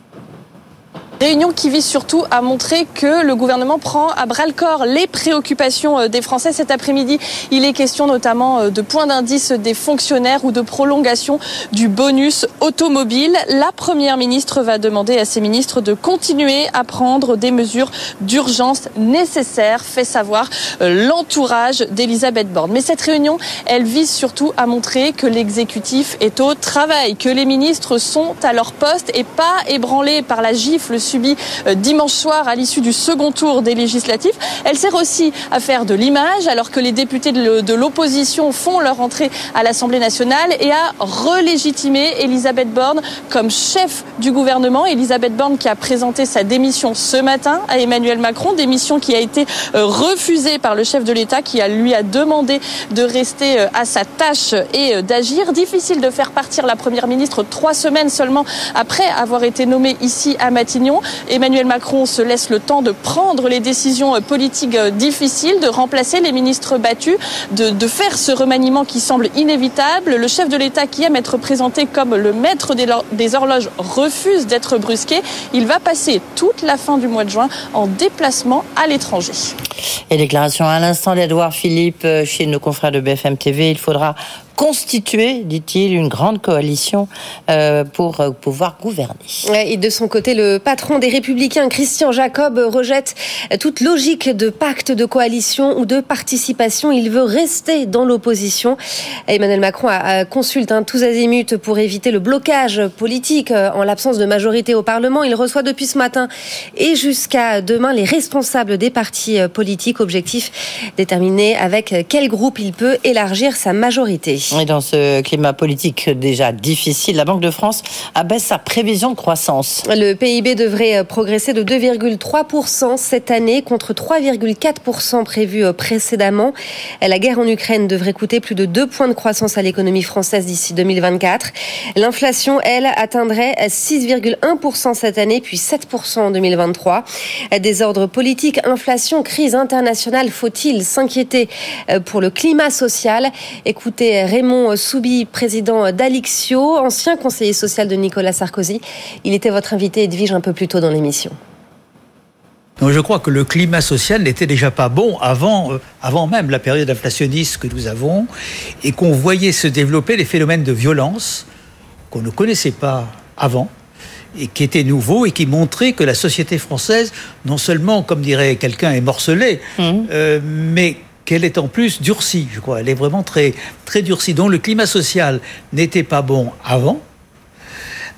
Réunion qui vise surtout à montrer que le gouvernement prend à bras le corps les préoccupations euh, des Français. Cet après-midi, il est question notamment euh, de points d'indice des fonctionnaires ou de prolongation du bonus automobile. La première ministre va demander à ses ministres de continuer à prendre des mesures d'urgence nécessaires, fait savoir euh, l'entourage d'Elisabeth Borne. Mais cette réunion, elle vise surtout à montrer que l'exécutif est au travail, que les ministres sont à leur poste et pas ébranlés par la gifle subi euh, dimanche soir à l'issue du second tour des législatives. Elle sert aussi à faire de l'image alors que les députés de l'opposition font leur entrée à l'Assemblée nationale et à relégitimer Elisabeth Borne comme chef du gouvernement. Elisabeth Borne qui a présenté sa démission ce matin à Emmanuel Macron, démission qui a été euh, refusée par le chef de l'État qui lui a demandé de rester euh, à sa tâche et d'agir. Difficile de faire partir la première ministre trois semaines seulement après avoir été nommée ici à Matignon. Emmanuel Macron se laisse le temps de prendre les décisions politiques difficiles, de remplacer les ministres battus, de, faire ce remaniement qui semble inévitable. Le chef de l'État qui aime être présenté comme le maître des horloges refuse d'être brusqué. Il va passer toute la fin du mois de juin en déplacement à l'étranger. Et déclaration à l'instant d'Edouard Philippe euh, chez nos confrères de BFM TV. Il faudra constituer, dit-il, une grande coalition euh, pour euh, pouvoir gouverner. Et de son côté, le patron des Républicains, Christian Jacob, rejette toute logique de pacte de coalition ou de participation. Il veut rester dans l'opposition. Emmanuel Macron a, consulte hein, tous azimuts pour éviter le blocage politique euh, en l'absence de majorité au Parlement. Il reçoit depuis ce matin et jusqu'à demain les responsables des partis politiques. Objectif déterminé avec quel groupe il peut élargir sa majorité. Dans ce climat politique déjà difficile, la Banque de France abaisse sa prévision de croissance. Le PIB devrait progresser de 2,3% cette année contre 3,4% prévu précédemment. La guerre en Ukraine devrait coûter plus de 2 points de croissance à l'économie française d'ici 2024. L'inflation, elle, atteindrait 6,1% cette année, puis 7% en 2023. Désordre politique, inflation, crise internationale, faut-il s'inquiéter pour le climat social? Écoutez Raymond Soubi, président d'Alixio, ancien conseiller social de Nicolas Sarkozy. Il était votre invité, Edwige, un peu plus tôt dans l'émission. Donc je crois que le climat social n'était déjà pas bon avant, euh, avant même la période inflationniste que nous avons et qu'on voyait se développer des phénomènes de violence qu'on ne connaissait pas avant et qui étaient nouveaux et qui montraient que la société française, non seulement, comme dirait quelqu'un, est morcelée, euh, mais qu'elle est en plus durcie, je crois. Elle est vraiment très, très durcie. Donc le climat social n'était pas bon avant.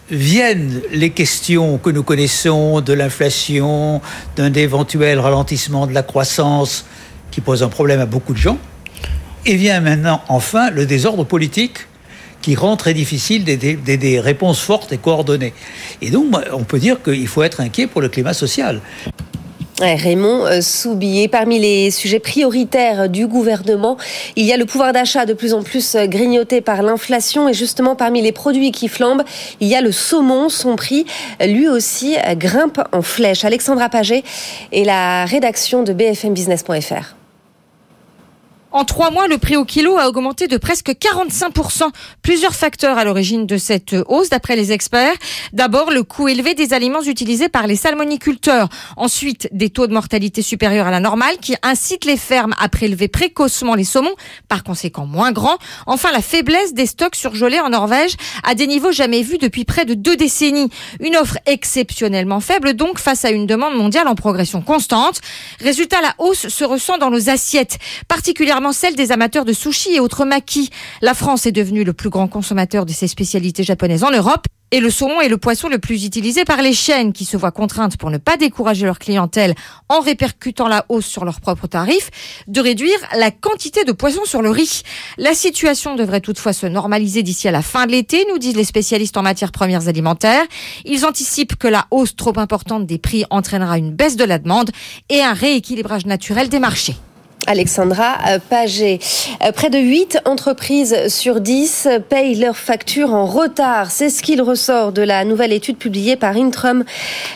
Viennent les questions que nous connaissons de l'inflation, d'un éventuel ralentissement de la croissance qui pose un problème à beaucoup de gens. Et vient maintenant, enfin, le désordre politique qui rend très difficile des, des, des, réponses fortes et coordonnées. Et donc, on peut dire qu'il faut être inquiet pour le climat social. Raymond euh, Soubillet, parmi les sujets prioritaires du gouvernement, il y a le pouvoir d'achat de plus en plus euh, grignoté par l'inflation et justement parmi les produits qui flambent, il y a le saumon, son prix lui aussi grimpe en flèche. Alexandra Paget et la rédaction de bfmbusiness.fr. En trois mois, le prix au kilo a augmenté de presque 45%. Plusieurs facteurs à l'origine de cette hausse, d'après les experts. D'abord, le coût élevé des aliments utilisés par les salmoniculteurs. Ensuite, des taux de mortalité supérieurs à la normale qui incitent les fermes à prélever précocement les saumons, par conséquent moins grands. Enfin, la faiblesse des stocks surgelés en Norvège à des niveaux jamais vus depuis près de deux décennies. Une offre exceptionnellement faible, donc, face à une demande mondiale en progression constante. Résultat, la hausse se ressent dans nos assiettes, particulièrement celle des amateurs de sushi et autres maquis. La France est devenue le plus grand consommateur de ces spécialités japonaises en Europe. Et le saumon est le poisson le plus utilisé par les chaînes qui se voient contraintes pour ne pas décourager leur clientèle en répercutant la hausse sur leurs propres tarifs, de réduire la quantité de poisson sur le riz. La situation devrait toutefois se normaliser d'ici à la fin de l'été, nous disent les spécialistes en matières premières alimentaires. Ils anticipent que la hausse trop importante des prix entraînera une baisse de la demande et un rééquilibrage naturel des marchés. Alexandra Paget. Près de 8 entreprises sur 10 payent leurs factures en retard. C'est ce qu'il ressort de la nouvelle étude publiée par Intrum,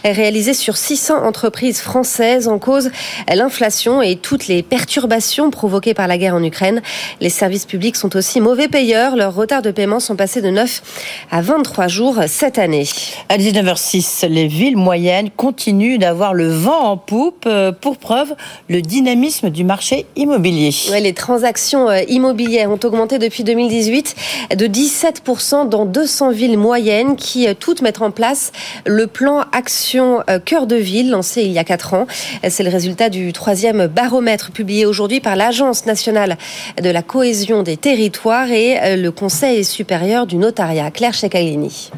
réalisée sur 600 entreprises françaises en cause l'inflation et toutes les perturbations provoquées par la guerre en Ukraine. Les services publics sont aussi mauvais payeurs. Leurs retards de paiement sont passés de 9 à 23 jours cette année. À 19h06, les villes moyennes continuent d'avoir le vent en poupe. Pour preuve, le dynamisme du marché les transactions euh, immobilières ont augmenté depuis 2018 de 17% dans 200 villes moyennes qui euh, toutes mettent en place le plan Action euh, Cœur de Ville lancé il y a 4 ans. C'est le résultat du troisième baromètre publié aujourd'hui par l'Agence nationale de la cohésion des territoires et le Conseil supérieur du notariat. Claire Checalini.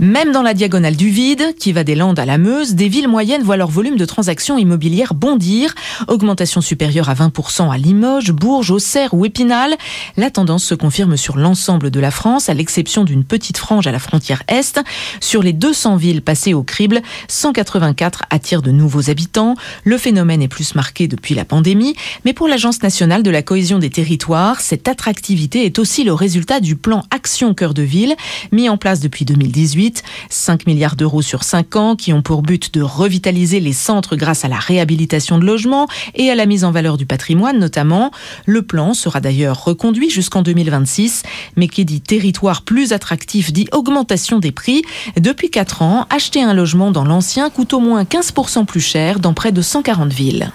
Même dans la diagonale du vide, qui va des Landes à la Meuse, des villes moyennes voient leur volume de transactions immobilières bondir. Augmentation supérieure à 20% à Limoges, Bourges, Auxerre ou Épinal. La tendance se confirme sur l'ensemble de la France, à l'exception d'une petite frange à la frontière Est. Sur les 200 villes passées au crible, 184 attirent de nouveaux habitants. Le phénomène est plus marqué depuis la pandémie, mais pour l'Agence nationale de la cohésion des territoires, cette attractivité est aussi le résultat du plan Action Cœur de Ville, mis en place depuis 2018 5 milliards d'euros sur 5 ans qui ont pour but de revitaliser les centres grâce à la réhabilitation de logements et à la mise en valeur du patrimoine notamment. Le plan sera d'ailleurs reconduit jusqu'en 2026, mais qui dit territoire plus attractif dit augmentation des prix. Depuis 4 ans, acheter un logement dans l'ancien coûte au moins 15% plus cher dans près de 140 villes.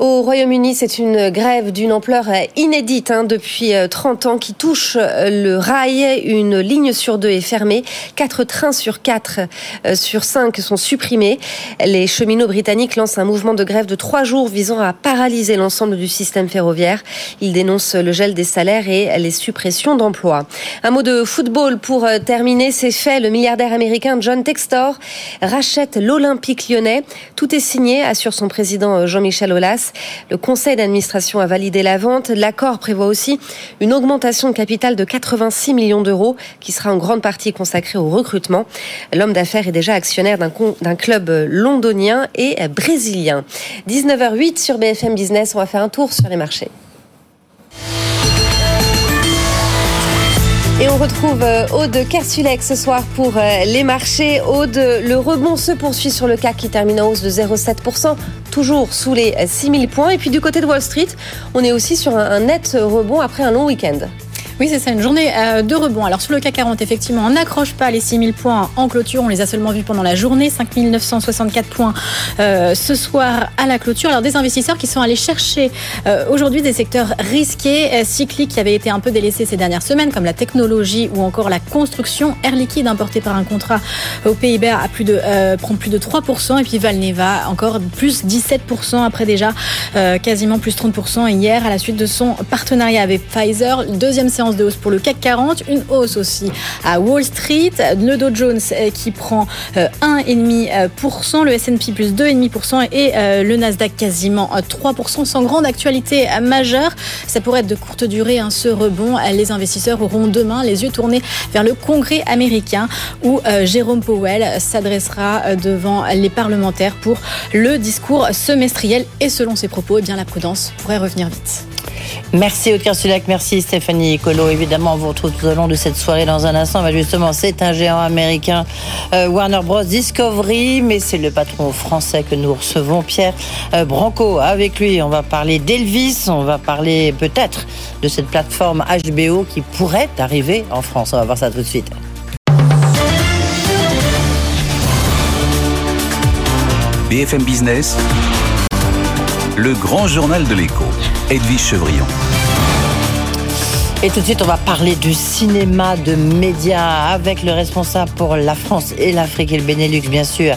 Au Royaume-Uni, c'est une grève d'une ampleur inédite hein, depuis 30 ans qui touche le rail. Une ligne sur deux est fermée. Quatre trains sur quatre sur cinq sont supprimés. Les cheminots britanniques lancent un mouvement de grève de trois jours visant à paralyser l'ensemble du système ferroviaire. Ils dénoncent le gel des salaires et les suppressions d'emplois. Un mot de football pour terminer. C'est fait. Le milliardaire américain John Textor rachète l'Olympique lyonnais. Tout est signé, assure son président Jean-Michel Aulas. Le conseil d'administration a validé la vente. L'accord prévoit aussi une augmentation de capital de 86 millions d'euros qui sera en grande partie consacrée au recrutement. L'homme d'affaires est déjà actionnaire d'un club londonien et brésilien. 19h08 sur BFM Business, on va faire un tour sur les marchés. Et on retrouve euh, Aude Kersulek ce soir pour euh, les marchés. Aude, le rebond se poursuit sur le CAC qui termine en hausse de 0,7%, toujours sous les 6000 points. Et puis du côté de Wall Street, on est aussi sur un net rebond après un long week-end. Oui, c'est ça, une journée euh, de rebond. Alors sur le CAC 40, effectivement, on n'accroche pas les 6000 points en clôture. On les a seulement vus pendant la journée. 5964 points euh, ce soir à la clôture. Alors des investisseurs qui sont allés chercher euh, aujourd'hui des secteurs risqués, cycliques, qui avaient été un peu délaissés ces dernières semaines, comme la technologie ou encore la construction. Air Liquide importé par un contrat Pays-Bas à plus de, prend plus de 3%. Et puis Valneva encore plus 17% après déjà quasiment plus 30% hier à la suite de son partenariat avec Pfizer. Deuxième séance de hausse pour le CAC 40, une hausse aussi à Wall Street, le Dow Jones euh, qui prend 1,5%, euh, le S&P plus 2,5% et euh, le Nasdaq quasiment 3% sans grande actualité majeure. Ça pourrait être de courte durée hein, ce rebond. Les investisseurs auront demain les yeux tournés vers le Congrès américain où Jérôme Powell s'adressera devant les parlementaires pour le discours semestriel et selon ses propos, eh bien la prudence pourrait revenir vite. Merci Aude Sulac, merci Stéphanie Colo. Évidemment, on vous retrouve tout au long de cette soirée dans un instant. Mais justement, c'est un géant américain, euh, Warner Bros. Discovery, mais c'est le patron français que nous recevons, Pierre euh, Branco. Avec lui, on va parler d'Elvis, on va parler peut-être de cette plateforme HBO qui pourrait arriver en France. On va voir ça tout de suite. BFM Business, le grand journal de l'écho. Edwige Chevrillon. Et tout de suite, on va parler du cinéma, de médias, avec le responsable pour la France et l'Afrique et le Benelux, bien sûr,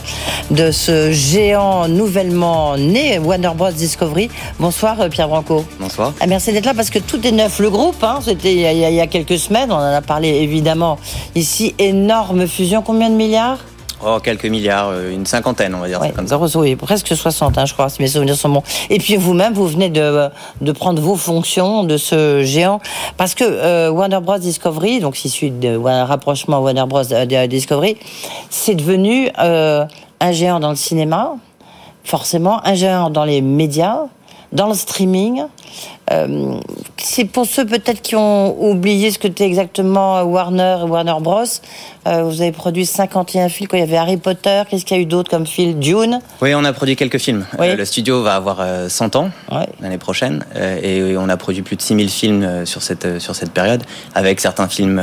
de ce géant nouvellement né, Warner Bros. Discovery. Bonsoir, euh, Pierre Branco. Bonsoir. Ah, merci d'être là parce que tout est neuf. Le groupe, hein, c'était il, y a quelques semaines, on en a parlé évidemment ici. Énorme fusion, combien de milliards? Oh, quelques milliards, euh, une cinquantaine, on va dire. comme ça. Oui, presque 60, hein, je crois, si mes souvenirs sont bons. Et puis vous-même, vous venez de, de prendre vos fonctions de ce géant. Parce que euh, Warner Bros. Discovery, donc issu de rapprochement Warner Bros. Euh, Discovery, c'est devenu un géant dans le cinéma, forcément, un géant dans les médias, dans le streaming. C'est pour ceux peut-être qui ont oublié ce que c'était exactement Warner et Warner Bros. Euh, vous avez produit 51 films quand il y avait Harry Potter. Qu'est-ce qu'il y a eu d'autre comme film? Dune Oui, on a produit quelques films. Euh, le studio va avoir 100 euh, ans l'année prochaine et on a produit plus de 6000 films sur cette, sur cette période avec certains films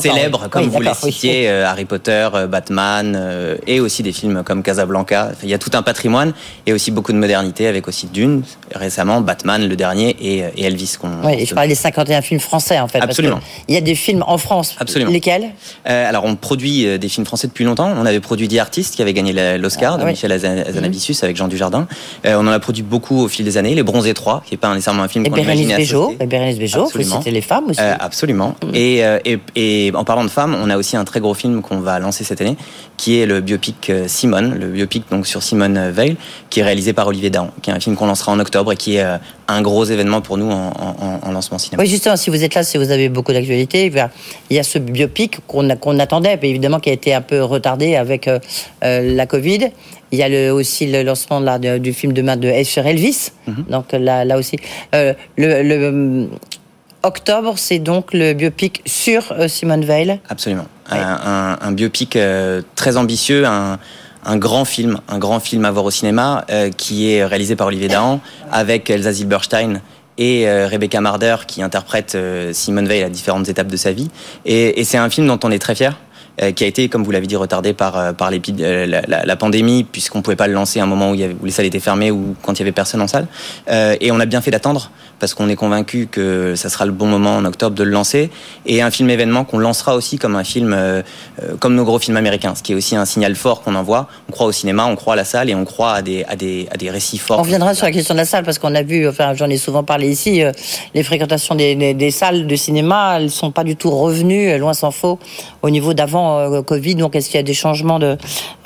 célèbres, comme vous les citiez, Harry Potter, Batman et aussi des films comme Casablanca. Il y a tout un patrimoine et aussi beaucoup de modernité avec aussi Dune récemment, Batman le dernier et, Elvis. Oui, et je parlais des 51 films français en fait. Absolument. il y a des films en France. Absolument. Lesquels Alors on produit euh, des films français depuis longtemps. On avait produit The Artist qui avait gagné l'Oscar ah, de Michel Azanavicius avec Jean Dujardin. Euh, on en a produit beaucoup au fil des années. Les Bronzés 3, qui n'est pas nécessairement un film qu'on imaginait associé. Et Bérénice Bejo, c'était les femmes aussi. Euh, absolument. Mm. Et, et, et, en parlant de femmes, on a aussi un très gros film qu'on va lancer cette année, qui est le biopic Simone, le biopic donc sur Simone Veil, qui est réalisé par Olivier Dahan, qui est un film qu'on lancera en octobre et qui est un gros événement pour nous en, en, lancement cinéma. Oui, justement, si vous êtes là, si vous avez beaucoup d'actualité, il y a ce biopic qu'on attendait, évidemment qui a été un peu retardé avec euh, euh, la Covid. Il y a le, aussi le lancement là, du film demain de sur Elvis. Mhm. Donc là, là aussi, euh, le, octobre, c'est donc le biopic sur Simone Veil. Absolument. Un, biopic très ambitieux, un, un, grand film, un grand film à voir au cinéma, qui est réalisé par Olivier Dahan avec Elsa Zilberstein et Rebecca Marder qui interprète Simone Veil à différentes étapes de sa vie. Et, et c'est un film dont on est très fier euh, qui a été, comme vous l'avez dit, retardé par, euh, par euh, la, la, la, pandémie, puisqu'on ne pouvait pas le lancer à un moment où, il y avait, où les salles étaient fermées ou quand il y avait personne en salle. et on a bien fait d'attendre, parce qu'on est convaincu que ça sera le bon moment en octobre de le lancer. Et un film événement qu'on lancera aussi comme un film, comme nos gros films américains, ce qui est aussi un signal fort qu'on envoie. On croit au cinéma, on croit à la salle et on croit à des, à des, à des récits forts. On reviendra sur la question de la salle, parce qu'on a vu, enfin j'en ai souvent parlé ici, les fréquentations des, des, salles de cinéma, elles sont pas du tout revenues, loin s'en faut, au niveau d'avant Covid. Donc, est-ce qu'il y a des changements de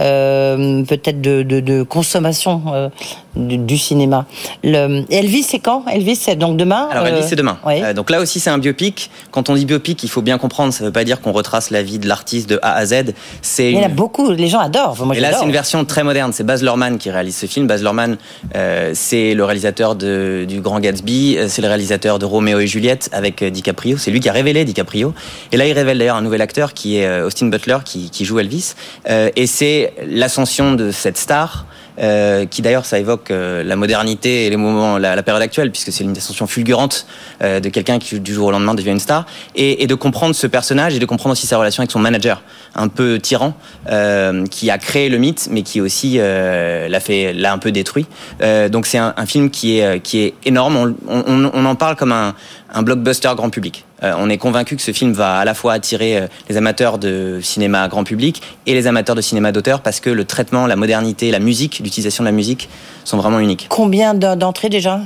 euh, peut-être de, consommation euh, du, du cinéma. Le, Elvis, c'est quand? Elvis, c'est donc demain Alors Elvis, euh, c'est demain. oui. Euh, donc là aussi, c'est un biopic. Quand on dit biopic, il faut bien comprendre, ça ne veut pas dire qu'on retrace la vie de l'artiste de A à Z. C'est Il y en a beaucoup, les gens adorent. Moi, et là, c'est une version très moderne. C'est Baz Luhrmann qui réalise ce film. Baz Luhrmann, euh, c'est le réalisateur de, du Grand Gatsby. euh, C'est le réalisateur de Roméo et Juliette avec euh, DiCaprio. C'est lui qui a révélé DiCaprio. Et là, il révèle d'ailleurs un nouvel acteur qui est euh, Austin Butler, qui, qui joue Elvis. Euh, et c'est l'ascension de cette star. Euh, qui d'ailleurs ça évoque euh, la modernité et les moments, la, la période actuelle, puisque c'est une ascension fulgurante euh, de quelqu'un qui du jour au lendemain devient une star, et, et de comprendre ce personnage et de comprendre aussi sa relation avec son manager, un peu tyran, euh, qui a créé le mythe, mais qui aussi euh, l'a fait, l'a un peu détruit. Euh, donc c'est un, un film qui est qui est énorme. On, on, on en parle comme un, un blockbuster grand public. Euh, on est convaincu que ce film va à la fois attirer euh, les amateurs de cinéma grand public et les amateurs de cinéma d'auteur parce que le traitement, la modernité, la musique, l'utilisation de la musique sont vraiment uniques. Combien d'en- d'entrées déjà?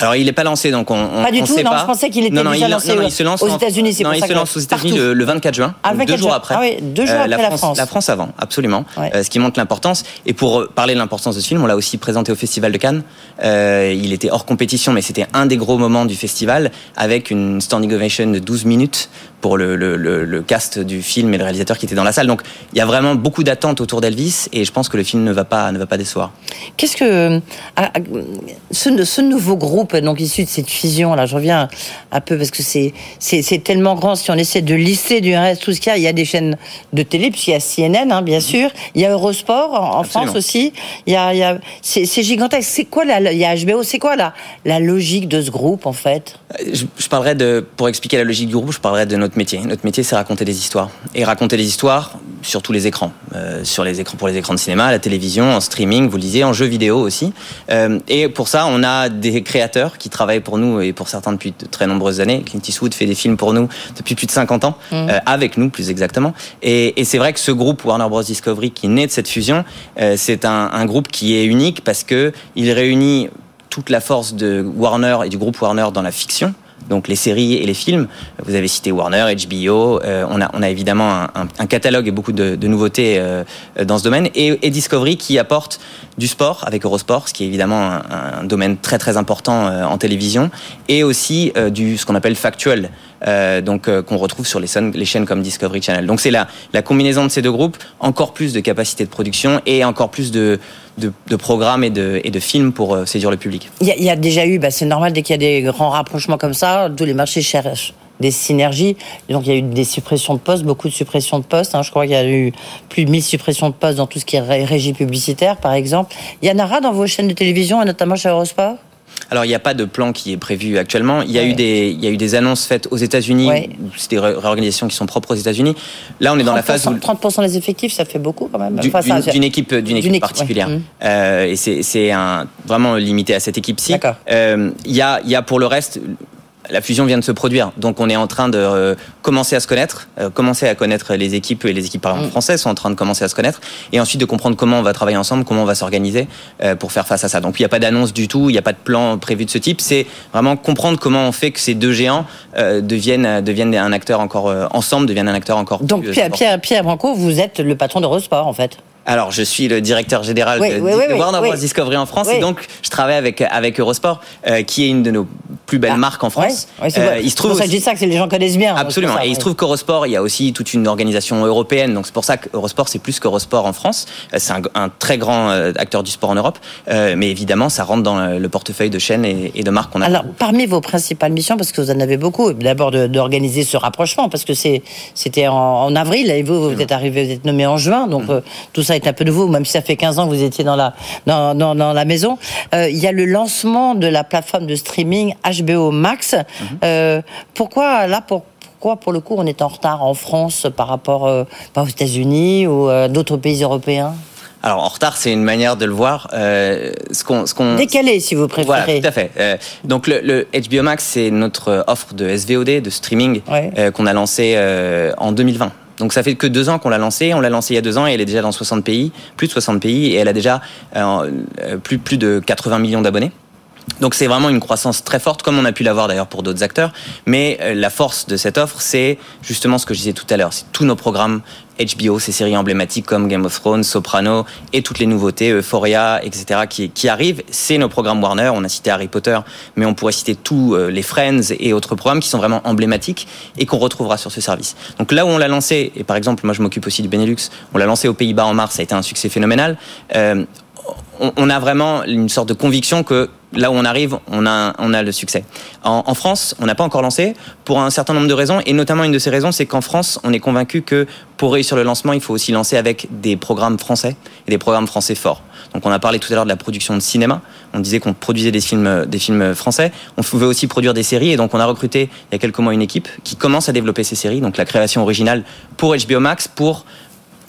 Alors il n'est pas lancé, donc on, Pas du on tout, sait non, pas. je pensais qu'il était non, non, déjà il, lancé non, il se lance aux États-Unis, c'est Non, il se lance aux États-Unis le, le 24 juin, Ah, donc 24 deux jours juin. après. Ah oui, deux jours Euh, après la France. La France avant, absolument. Ouais. Euh, ce qui montre l'importance. Et pour euh, parler de l'importance de ce film, on l'a aussi présenté au Festival de Cannes. Euh, il était hors compétition, mais c'était un des gros moments du festival, avec une standing ovation de 12 minutes pour le, le, le, le cast du film et le réalisateur qui était dans la salle. Donc il y a vraiment beaucoup d'attentes autour d'Elvis, et je pense que le film ne va pas, ne va pas décevoir. Qu'est-ce que ah, ah, ce, ce nouveau groupe donc issu de cette fusion là, je reviens un peu parce que c'est tellement grand si on essaie de lister du reste tout ce qu'il y a, il y a des chaînes de télé puisqu'il y a CNN hein, bien sûr, il y a Eurosport en. France aussi, il y a il y a c'est c'est gigantesque. C'est quoi la il y a HBO, c'est quoi la la logique de ce groupe en fait? Je, je parlerai de, pour expliquer la logique du groupe, je parlerai de notre métier. Notre métier, c'est raconter des histoires. Et raconter des histoires sur tous les écrans. Euh, sur les écrans, pour les écrans de cinéma, à la télévision, en streaming, vous le disiez, en jeux vidéo aussi. Euh, et pour ça, on a des créateurs qui travaillent pour nous et pour certains depuis de très nombreuses années. Clint Eastwood fait des films pour nous depuis plus de 50 ans, Mhm. euh, avec nous plus exactement. Et, et c'est vrai que ce groupe Warner Bros Discovery qui naît de cette fusion, c'est un, un groupe qui est unique parce que il réunit toute la force de Warner et du groupe Warner dans la fiction. Donc les séries et les films, vous avez cité Warner, HBO, euh, on, a, on a évidemment un, catalogue et beaucoup de, nouveautés euh, dans ce domaine, et, Discovery qui apporte du sport avec Eurosport, ce qui est évidemment un, domaine très très important euh, en télévision, et aussi du ce qu'on appelle factuel, donc qu'on retrouve sur les chaînes comme Discovery Channel. Donc c'est la, la combinaison de ces deux groupes, encore plus de capacité de production et encore plus de, de, programmes et de, films pour euh, séduire le public. Il y, a, déjà eu, bah, c'est normal dès qu'il y a des grands rapprochements comme ça, tous les marchés cherchent des synergies. Donc il y a eu des suppressions de postes, beaucoup de suppressions de postes. hein. Je crois qu'il y a eu plus de 1000 suppressions de postes dans tout ce qui est ré- régie publicitaire, par exemple. Il y en aura dans vos chaînes de télévision, et notamment chez Eurosport? Alors, il n'y a pas de plan qui est prévu actuellement. Il y a, eu, des, il y a eu des annonces faites aux États-Unis. Ouais. C'est des ré- réorganisations qui sont propres aux États-Unis. Là, on est dans la phase où 30%, 30% des effectifs, ça fait beaucoup quand même. Enfin, d'une d'une équipe, d'une équipe équipe, particulière. ouais. Mhm. Euh, et c'est vraiment limité à cette équipe-ci. Euh, Il y, a, il y a pour le reste. La fusion vient de se produire, donc on est en train de euh, commencer à se connaître, euh, commencer à connaître les équipes et les équipes par Mm. exemple françaises sont en train de commencer à se connaître, et ensuite de comprendre comment on va travailler ensemble, comment on va s'organiser euh, pour faire face à ça. Donc il n'y a pas d'annonce du tout, il n'y a pas de plan prévu de ce type. C'est vraiment comprendre comment on fait que ces deux géants deviennent deviennent un acteur encore ensemble, deviennent un acteur encore. Donc plus. Pierre, Pierre Branco, vous êtes le patron d'Eurosport en fait. Alors, je suis le directeur général Oui, de, oui, oui, Warner Bros. Discovery en France, et donc je travaille avec avec Eurosport, euh, qui est une de nos plus belles marques en France. Ouais, c'est Euh, il se trouve pour ça que je dis ça, que les gens connaissent bien. Absolument. ça, et il se trouve qu'Eurosport, il y a aussi toute une organisation européenne. Donc c'est pour ça qu'Eurosport, c'est plus qu'Eurosport en France. Euh, C'est un, un très grand euh, acteur du sport en Europe. Euh, mais évidemment, ça rentre dans le, le portefeuille de chaînes et, et de marques qu'on a. Alors, parmi vos principales missions, parce que vous en avez beaucoup, d'abord d'organiser ce rapprochement, parce que c'était en, en avril, et vous, vous êtes arrivé, vous êtes nommé en juin, donc euh, tout ça est un peu nouveau, même si ça fait 15 ans que vous étiez dans la, dans, dans, dans la maison. Euh, Il y a le lancement de la plateforme de streaming HBO Max. Euh, pourquoi, là, pour, pourquoi, pour le coup, on est en retard en France par rapport euh, aux États-Unis ou d'autres pays européens? Alors en retard, c'est une manière de le voir. Euh, ce qu'on, qu'on, Décalé, si vous préférez. Voilà, tout à fait. Euh, donc le, le HBO Max, c'est notre offre de SVOD, de streaming, euh, qu'on a lancé en 2020. Donc ça fait que deux ans qu'on l'a lancé. On l'a lancé il y a deux ans et elle est déjà dans 60 pays, plus de 60 pays, et elle a déjà euh, euh, plus, plus de 80 millions d'abonnés. Donc c'est vraiment une croissance très forte, comme on a pu l'avoir d'ailleurs pour d'autres acteurs. Mais euh, la force de cette offre, c'est justement ce que je disais tout à l'heure. C'est tous nos programmes HBO, ces séries emblématiques comme Game of Thrones, Soprano et toutes les nouveautés, Euphoria, etc. qui, qui arrivent. C'est nos programmes Warner. On a cité Harry Potter, mais on pourrait citer tous euh, les Friends et autres programmes qui sont vraiment emblématiques et qu'on retrouvera sur ce service. Donc là où on l'a lancé, et par exemple, moi je m'occupe aussi du Benelux, on l'a lancé aux Pays-Bas en mars, ça a été un succès phénoménal. Euh, on, a vraiment une sorte de conviction que là où on arrive, on a, on a le succès. En, en France, on n'a pas encore lancé pour un certain nombre de raisons, et notamment une de ces raisons, c'est qu'en France, on est convaincu que pour réussir le lancement, il faut aussi lancer avec des programmes français et des programmes français forts. Donc on a parlé tout à l'heure de la production de cinéma. On disait qu'on produisait des films, des films français. On pouvait aussi produire des séries, et donc on a recruté il y a quelques mois une équipe qui commence à développer ces séries, donc la création originale pour HBO Max, pour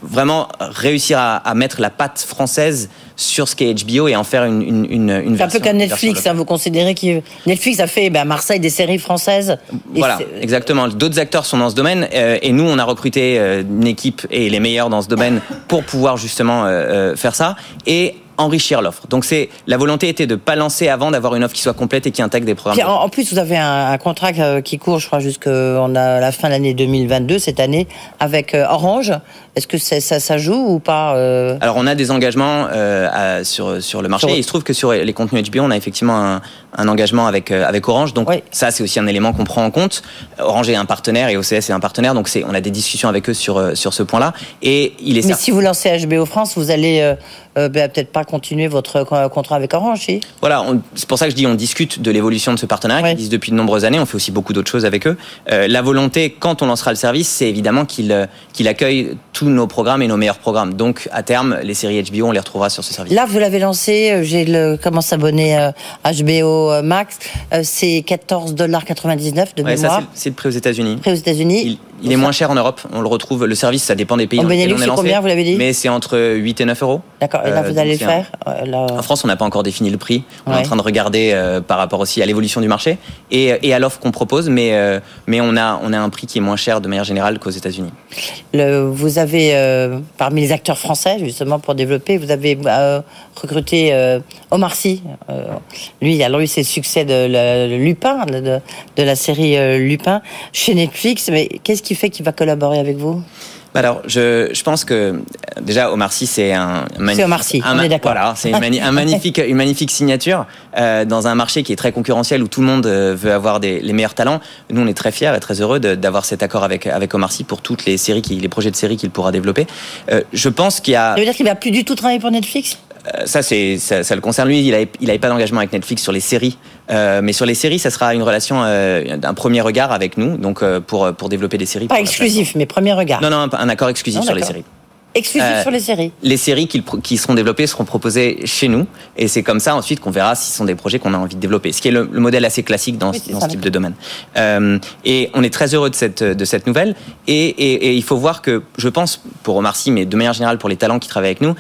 vraiment réussir à, à, mettre la patte française sur ce qu'est HBO et en faire une, une, une, une C'est un peu comme Netflix, hein, vous considérez que Netflix a fait ben, à Marseille des séries françaises. Voilà, exactement. D'autres acteurs sont dans ce domaine euh, et nous, on a recruté euh, une équipe et les meilleurs dans ce domaine pour pouvoir justement euh, faire ça. Et enrichir l'offre. Donc c'est la volonté était de pas lancer avant d'avoir une offre qui soit complète et qui intègre des programmes. Puis, en, en, plus, vous avez un, un contrat qui court, je crois, jusqu'à la fin de l'année 2022 cette année avec Orange. Est-ce que ça, ça, joue ou pas euh... Alors on a des engagements euh, à, sur sur le marché. Sur... Et il se trouve que sur les contenus HBO, on a effectivement un, un engagement avec euh, avec Orange. Donc oui. ça c'est aussi un élément qu'on prend en compte. Orange est un partenaire et OCS est un partenaire. Donc on a des discussions avec eux sur sur ce point-là. Et il est. Mais certain... si vous lancez HBO France, vous allez euh, ben, peut-être pas continuer votre contrat avec Orange. Si? Voilà, c'est pour ça que je dis on discute de l'évolution de ce partenariat oui. qui existe depuis de nombreuses années. On fait aussi beaucoup d'autres choses avec eux. la volonté quand on lancera le service, c'est évidemment qu'il qu'il accueille tous nos programmes et nos meilleurs programmes. Donc, à terme, les séries HBO, on les retrouvera sur ce service. Là, vous l'avez lancé, j'ai le comment s'abonner à HBO Max, c'est 14,99$ de ouais, mémoire. C'est le prix aux États-Unis. Prix aux États-Unis. Il, il est moins cher en Europe. On le retrouve, le service, ça dépend des pays en dans lesquels on est lancé. combien, vous l'avez dit Mais c'est entre 8 et 9 euros. D'accord, et là, vous allez le faire là... En France, on n'a pas encore défini le prix. On ouais. est en train de regarder euh, par rapport aussi à l'évolution du marché et, et à l'offre qu'on propose, mais, euh, mais on, a, on a un prix qui est moins cher de manière générale qu'aux États-Unis. Vous avez, euh, parmi les acteurs français, justement, pour développer, vous avez euh, recruté euh, Omar Sy. lui, alors lui, c'est le succès de, le, Lupin, de, de, la série Lupin, chez Netflix. Mais qu'est-ce qui fait qu'il va collaborer avec vous? Alors, je, je pense que déjà Omar Sy c'est un, c'est Omar Sy, un, on est d'accord. Voilà, c'est une, mani un magnifique, une magnifique signature euh, dans un marché qui est très concurrentiel où tout le monde veut avoir des, les meilleurs talents. Nous, on est très fiers et très heureux d'avoir cet accord avec avec Omar Sy pour toutes les séries, qui, les projets de séries qu'il pourra développer. Euh, je pense qu'il y a. Ça veut dire qu'il va plus du tout travailler pour Netflix? Ça, c'est ça, ça, le concerne lui. Il n'avait il avait pas d'engagement avec Netflix sur les séries, euh, mais sur les séries, ça sera une relation euh, d'un premier regard avec nous, donc euh, pour pour développer des séries. Pas exclusif, mais premier regard. Non, non, un, un accord exclusif non, sur les séries. Exclusif euh, sur les séries. Les séries qui, qui, seront développées seront proposées chez nous, et c'est comme ça ensuite qu'on verra si ce sont des projets qu'on a envie de développer. Ce qui est le, le modèle assez classique dans, oui, dans ce type de domaine. Euh, et on est très heureux de cette de cette nouvelle. Et, et, et, il faut voir que, je pense, pour Omar Sy, mais de manière générale pour les talents qui travaillent avec nous,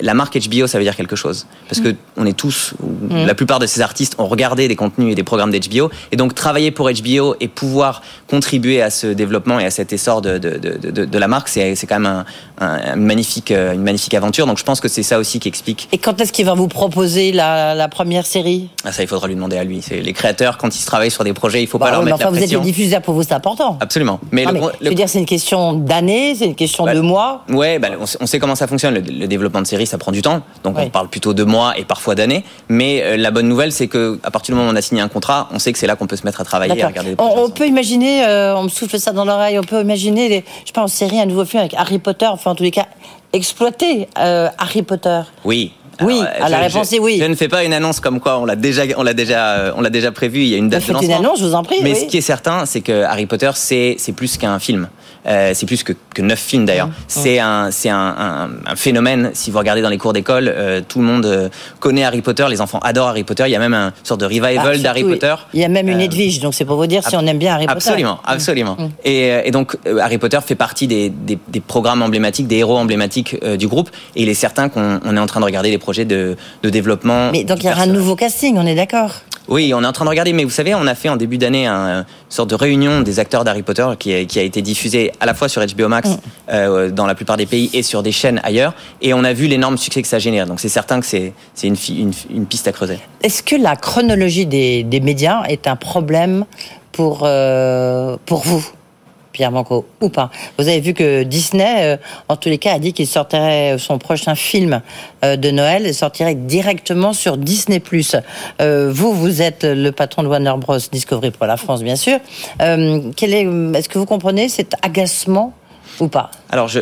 la marque HBO, ça veut dire quelque chose. Parce que on est tous, mmh. la plupart de ces artistes ont regardé des contenus et des programmes d'HBO. Et donc, travailler pour HBO et pouvoir contribuer à ce développement et à cet essor de, de, de, de la marque, c'est quand même un, un, une, magnifique, une magnifique aventure. Donc, je pense que c'est ça aussi qui explique. Et quand est-ce qu'il va vous proposer la, la première série? Ah, Ça, il faudra lui demander à lui. Les créateurs, quand ils travaillent sur des projets, il faut bah, pas leur oui, mettre enfin, la pression. Vous êtes le diffuseur, pour vous, c'est important. Absolument. Mais, non, le, mais le... je veux dire, c'est une question d'années, c'est une question bah, de mois. Ouais, bah, on, on, sait comment ça fonctionne, le, le développement de séries ça prend du temps. Donc oui. on parle plutôt de mois et parfois d'années. Mais euh, la bonne nouvelle, c'est que à partir du moment où on a signé un contrat, on sait que c'est là qu'on peut se mettre à travailler et à regarder. on, on peut imaginer, euh, on me souffle ça dans l'oreille, on peut imaginer, les, je sais pas, en série, un nouveau film avec Harry Potter, enfin en tous les cas, exploiter euh, Harry Potter. Oui. Alors, oui, à la réponse je, est oui. Je ne fais pas une annonce comme quoi on l'a déjà, on l'a déjà, on l'a déjà prévu. Il y a une date de lancement. une annonce, je vous en prie. Mais oui. ce qui est certain, c'est que Harry Potter, c'est c'est plus qu'un film. Euh, c'est plus que, que neuf films d'ailleurs. Mmh. C'est un, c'est un, un, un, phénomène. Si vous regardez dans les cours d'école, euh, tout le monde euh, connaît Harry Potter. Les enfants adorent Harry Potter. Il y a même une sorte de revival bah, d'Harry Potter. Il y a même une Edwige, donc c'est pour vous dire si on aime bien Harry absolument, Potter. Absolument, absolument. Mmh. Et, et, donc Harry Potter fait partie des, des, des programmes emblématiques, des héros emblématiques du groupe. Et il est certain qu'on est en train de regarder des projets de, de développement. Mais donc il y aura un nouveau casting, on est d'accord? Oui, on est en train de regarder, mais vous savez, on a fait en début d'année un, une sorte de réunion des acteurs d'Harry Potter qui a, qui a été diffusée à la fois sur HBO Max euh, dans la plupart des pays et sur des chaînes ailleurs, et on a vu l'énorme succès que ça génère. Donc c'est certain que c'est une, une, une piste à creuser. Est-ce que la chronologie des, des médias est un problème pour, euh, pour vous? Pierre Manco, ou pas Vous avez vu que Disney, euh, en tous les cas, a dit qu'il sortirait son prochain film euh, de Noël et sortirait directement sur Disney+. Euh, vous, vous êtes le patron de Warner Bros. Discovery pour la France, bien sûr. Euh, quel est, est-ce que vous comprenez cet agacement ou pas Alors, je,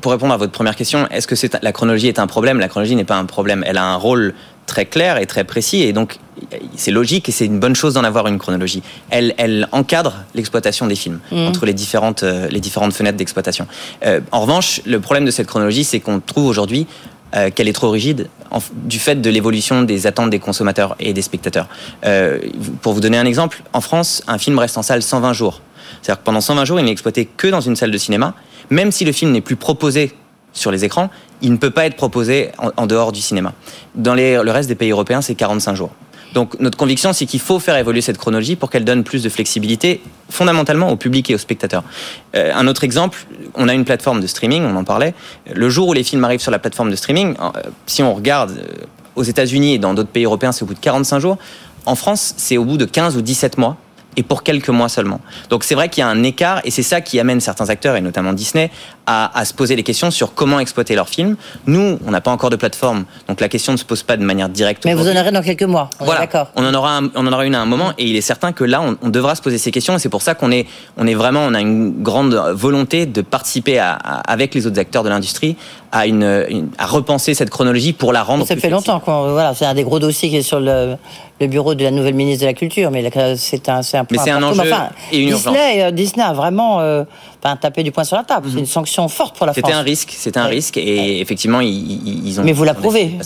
pour répondre à votre première question, est-ce que la chronologie est un problème? La chronologie n'est pas un problème. Elle a un rôle très clair et très précis, et donc c'est logique et c'est une bonne chose d'en avoir une chronologie. Elle, elle encadre l'exploitation des films Mhm. entre les différentes, euh, les différentes fenêtres d'exploitation. Euh, en revanche, le problème de cette chronologie, c'est qu'on trouve aujourd'hui euh, qu'elle est trop rigide en du fait de l'évolution des attentes des consommateurs et des spectateurs. Euh, pour vous donner un exemple, en France, un film reste en salle 120 jours. C'est-à-dire que pendant 120 jours, il n'est exploité que dans une salle de cinéma. Même si le film n'est plus proposé sur les écrans, il ne peut pas être proposé en, dehors du cinéma. Dans le reste des pays européens, c'est 45 jours. Donc notre conviction, c'est qu'il faut faire évoluer cette chronologie pour qu'elle donne plus de flexibilité, fondamentalement au public et aux spectateurs. Euh, un autre exemple, on a une plateforme de streaming, on en parlait. Le jour où les films arrivent sur la plateforme de streaming, euh, si on regarde euh, aux États-Unis et dans d'autres pays européens, c'est au bout de 45 jours. En France, c'est au bout de 15 ou 17 mois et pour quelques mois seulement. Donc c'est vrai qu'il y a un écart et c'est ça qui amène certains acteurs, et notamment Disney, à, à se poser des questions sur comment exploiter leurs films. Nous, on n'a pas encore de plateforme, donc la question ne se pose pas de manière directe. Mais vous en aurez dans quelques mois. On est Voilà, d'accord. on en aura, un- on en aura une à un moment, et il est certain que là, on, on devra se poser ces questions, et c'est pour ça qu'on est, on est vraiment, on a une grande volonté de participer à- à- avec les autres acteurs de l'industrie à une, une- à repenser cette chronologie pour la rendre. Ça plus fait longtemps qu'on voilà, c'est un des gros dossiers qui est sur le, le bureau de la nouvelle ministre de la Culture, mais c'est un, c'est un point Mais c'est un enjeu et une Disney, euh, Disney a vraiment euh, enfin, tapé du poing sur la table. C'est une sanction forte pour la France. C'était un risque, c'était un risque, et effectivement, ils, ont. Mais vous l'approuvez.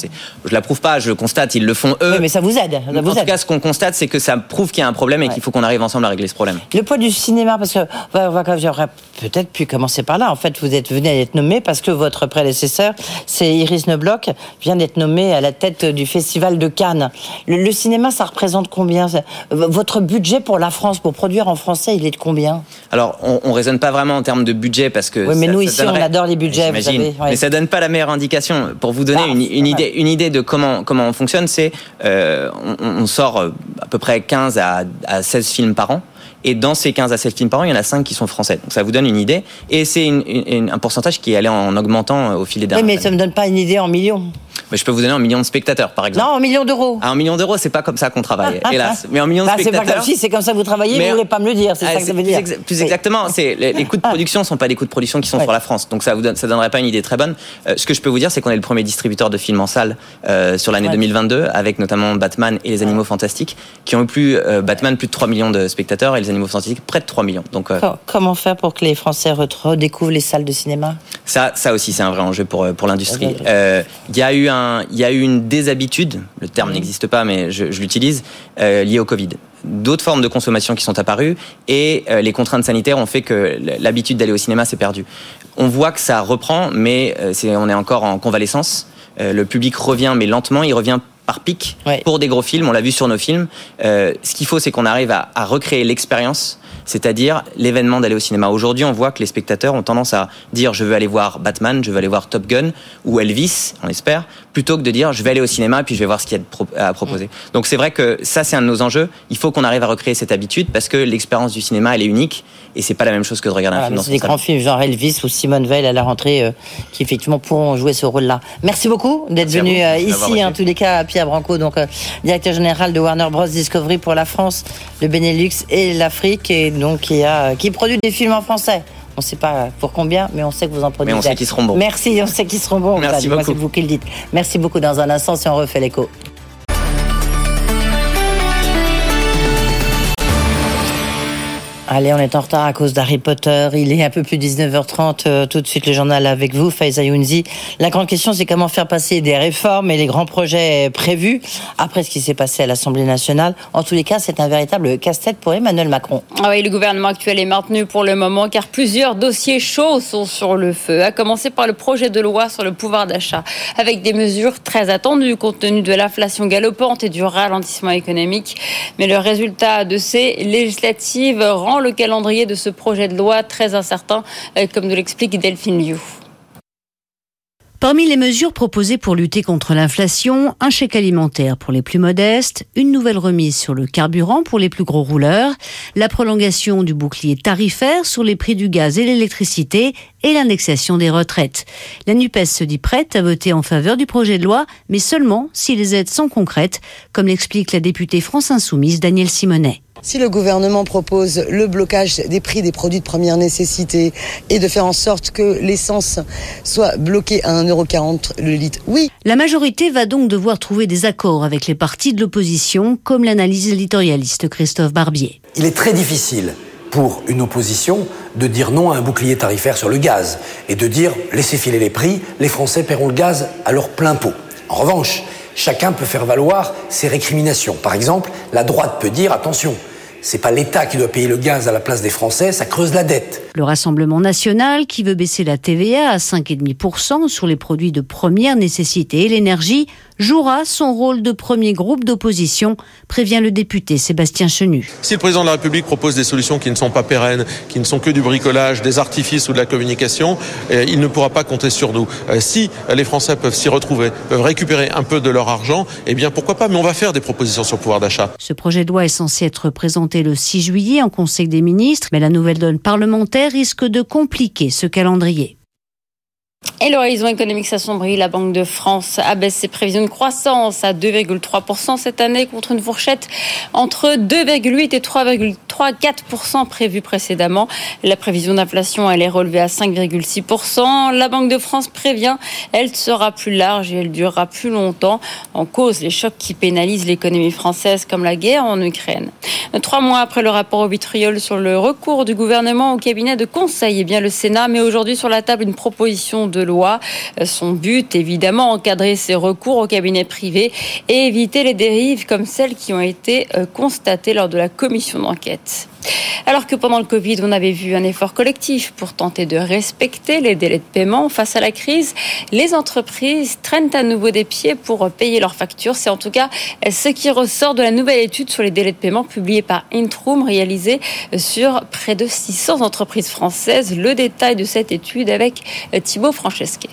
Je l'approuve pas, je le constate, ils le font eux. Oui, mais ça vous aide. Ça en vous tout aide. cas, ce qu'on constate, c'est que ça prouve qu'il y a un problème et qu'il faut qu'on arrive ensemble à régler ce problème. Le poids du cinéma, parce que va- on va- j'aurais peut-être pu commencer par là. En fait, vous êtes venu d'être nommé parce que votre prédécesseur, c'est Iris Nebloch, vient d'être nommé à la tête du Festival de Cannes. Le, le cinéma, ça représente combien? Votre budget pour la France, pour produire en français, il est de combien? Alors, on, on raisonne pas vraiment en termes de budget parce que. Oui, mais ça- nous, ça ici, on adore les budgets, vous J'imagine. savez, ouais. Mais ça donne pas la meilleure indication. Pour vous donner Ah, une, idée, une idée de comment comment on fonctionne, c'est euh, on, on sort euh, à peu près 15 à, à 16 films par an. Et dans ces 15 à 16 films par an, il y en a 5 qui sont français. Donc ça vous donne une idée. Et c'est une- une- un pourcentage qui est allé en augmentant euh, au fil des Oui, dernières mais années. ça me donne pas une idée en millions. Mais je peux vous donner un million de spectateurs, par exemple. Non, en millions d'euros. Ah, un million d'euros, c'est pas comme ça qu'on travaille, hélas. Mais en millions de Bah, c'est pas spectateurs. comme si c'est comme ça que vous travaillez, Mais- vous voulez pas me le dire, c'est Ah, ça que ça veut plus dire. exa- plus Oui. Ah. exactement, c'est les, les coûts de production sont pas des coûts de production qui sont Ouais. sur la France, donc ça vous donne, ça donnerait pas une idée très bonne. Euh, ce que je peux vous dire, c'est qu'on est le premier distributeur de films en salle euh, sur l'année Ouais. 2022, avec notamment Batman et les Animaux Fantastiques, qui ont eu plus euh, Batman plus de 3 millions de spectateurs et les Animaux Fantastiques près de 3 millions. Donc euh, Co- Comment faire pour que les Français re- redécouvrent les salles de cinéma? Ça, ça aussi, c'est un vrai enjeu pour, euh, pour l'industrie. Euh, Il y, a eu un- y a eu une déshabitude, le terme n'existe pas, mais je, je l'utilise, euh, liée au Covid. D'autres formes de consommation qui sont apparues et euh, les contraintes sanitaires ont fait que l'habitude d'aller au cinéma s'est perdue. On voit que ça reprend, mais euh, on est encore en convalescence. Euh, le public revient, mais lentement, il revient par pic pour des gros films. On l'a vu sur nos films. Euh, ce qu'il faut, c'est qu'on arrive à, à recréer l'expérience, c'est-à-dire l'événement d'aller au cinéma. Aujourd'hui, on voit que les spectateurs ont tendance à dire je veux aller voir Batman, je veux aller voir Top Gun ou Elvis, on espère, plutôt que de dire je vais aller au cinéma et puis je vais voir ce qu'il y a à proposer. Donc c'est vrai que ça, c'est un de nos enjeux. Il faut qu'on arrive à recréer cette habitude parce que l'expérience du cinéma, elle est unique et c'est pas la même chose que de regarder un film c'est des grands films genre Elvis ou Simone Veil à la rentrée euh, qui effectivement pourront jouer ce rôle-là. Merci beaucoup d'être venu euh, ici, été. en tous les cas, Pierre Branco, donc euh, directeur général de Warner Bros Discovery pour la France, le Benelux et l'Afrique, et donc qui a qui produit des films en français. On ne sait pas pour combien, mais on sait que vous en produisez. on sait qu'ils seront bons. Merci, on sait qu'ils seront bons. Merci beaucoup. C'est vous qui le dites. Merci beaucoup. Dans un instant, si on refait l'écho. Allez, on est en retard à cause d'Harry Potter. Il est un peu plus 19h30. Euh, tout de suite, le journal avec vous, Faiza Younzi. La grande question, c'est comment faire passer des réformes et les grands projets prévus après ce qui s'est passé à l'Assemblée nationale. En tous les cas, c'est un véritable casse-tête pour Emmanuel Macron. Ah oui, le gouvernement actuel est maintenu pour le moment car plusieurs dossiers chauds sont sur le feu. À commencer par le projet de loi sur le pouvoir d'achat, avec des mesures très attendues compte tenu de l'inflation galopante et du ralentissement économique. Mais le résultat de ces législatives rend le calendrier de ce projet de loi très incertain, euh, comme nous l'explique Delphine Liu. Parmi les mesures proposées pour lutter contre l'inflation, un chèque alimentaire pour les plus modestes, une nouvelle remise sur le carburant pour les plus gros rouleurs, la prolongation du bouclier tarifaire sur les prix du gaz et l'électricité et l'indexation des retraites. La NUPES se dit prête à voter en faveur du projet de loi, mais seulement si les aides sont concrètes, comme l'explique la députée France Insoumise Danielle Simonet. Si le gouvernement propose le blocage des prix des produits de première nécessité et de faire en sorte que l'essence soit bloquée à 1,40€ le litre, oui. La majorité va donc devoir trouver des accords avec les partis de l'opposition, comme l'analyse éditorialiste Christophe Barbier. Il est très difficile pour une opposition de dire non à un bouclier tarifaire sur le gaz et de dire laissez filer les prix, les Français paieront le gaz à leur plein pot. En revanche, chacun peut faire valoir ses récriminations. Par exemple, la droite peut dire attention, c'est pas l'État qui doit payer le gaz à la place des Français, ça creuse la dette. Le Rassemblement national, qui veut baisser la TVA à 5,5% sur les produits de première nécessité et l'énergie, jouera son rôle de premier groupe d'opposition, prévient le député Sébastien Chenu. Si le président de la République propose des solutions qui ne sont pas pérennes, qui ne sont que du bricolage, des artifices ou de la communication, eh, il ne pourra pas compter sur nous. Euh, si les Français peuvent s'y retrouver, peuvent récupérer un peu de leur argent, eh bien pourquoi pas, mais on va faire des propositions sur le pouvoir d'achat. Ce projet de loi est censé être présenté le 6 juillet en Conseil des ministres, mais la nouvelle donne parlementaire risque de compliquer ce calendrier. Et l'horizon économique s'assombrit. La Banque de France abaisse ses prévisions de croissance à 2,3% cette année contre une fourchette entre 2,8 et 3,34% prévue précédemment. La prévision d'inflation, elle est relevée à 5,6%. La Banque de France prévient, elle sera plus large et elle durera plus longtemps. En cause, les chocs qui pénalisent l'économie française comme la guerre en Ukraine. Trois mois après le rapport au vitriol sur le recours du gouvernement au cabinet de conseil, eh bien le Sénat met aujourd'hui sur la table une proposition de loi. Son but, évidemment, encadrer ces recours au cabinet privé et éviter les dérives comme celles qui ont été euh, constatées lors de la commission d'enquête. Alors que pendant le Covid, on avait vu un effort collectif pour tenter de respecter les délais de paiement face à la crise, les entreprises traînent à nouveau des pieds pour payer leurs factures. C'est en tout cas ce qui ressort de la nouvelle étude sur les délais de paiement publiée par Intrum, réalisée sur près de 600 entreprises françaises. Le détail de cette étude avec Thibaut Francesquet.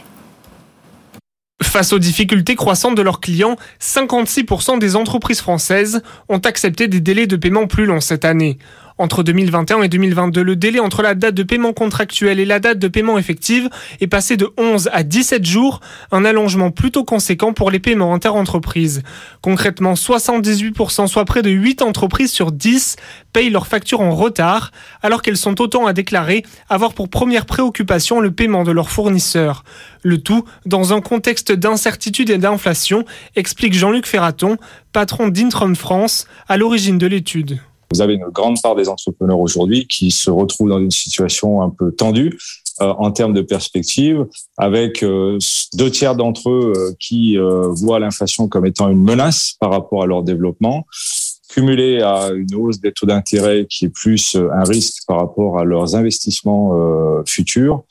Face aux difficultés croissantes de leurs clients, 56% des entreprises françaises ont accepté des délais de paiement plus longs cette année. Entre 2021 et 2022, le délai entre la date de paiement contractuel et la date de paiement effective est passé de 11 à 17 jours, un allongement plutôt conséquent pour les paiements interentreprises. Concrètement, 78%, soit près de 8 entreprises sur 10, payent leurs factures en retard, alors qu'elles sont autant à déclarer avoir pour première préoccupation le paiement de leurs fournisseurs. Le tout dans un contexte d'incertitude et d'inflation, explique Jean-Luc Ferraton, patron d'Intrum France, à l'origine de l'étude. Vous avez une grande part des entrepreneurs aujourd'hui qui se retrouvent dans une situation un peu tendue euh, en termes de perspective, avec euh, deux tiers d'entre eux euh, qui voient l'inflation comme étant une menace par rapport à leur développement, cumulé à une hausse des taux d'intérêt qui est plus un risque par rapport à leurs investissements futurs,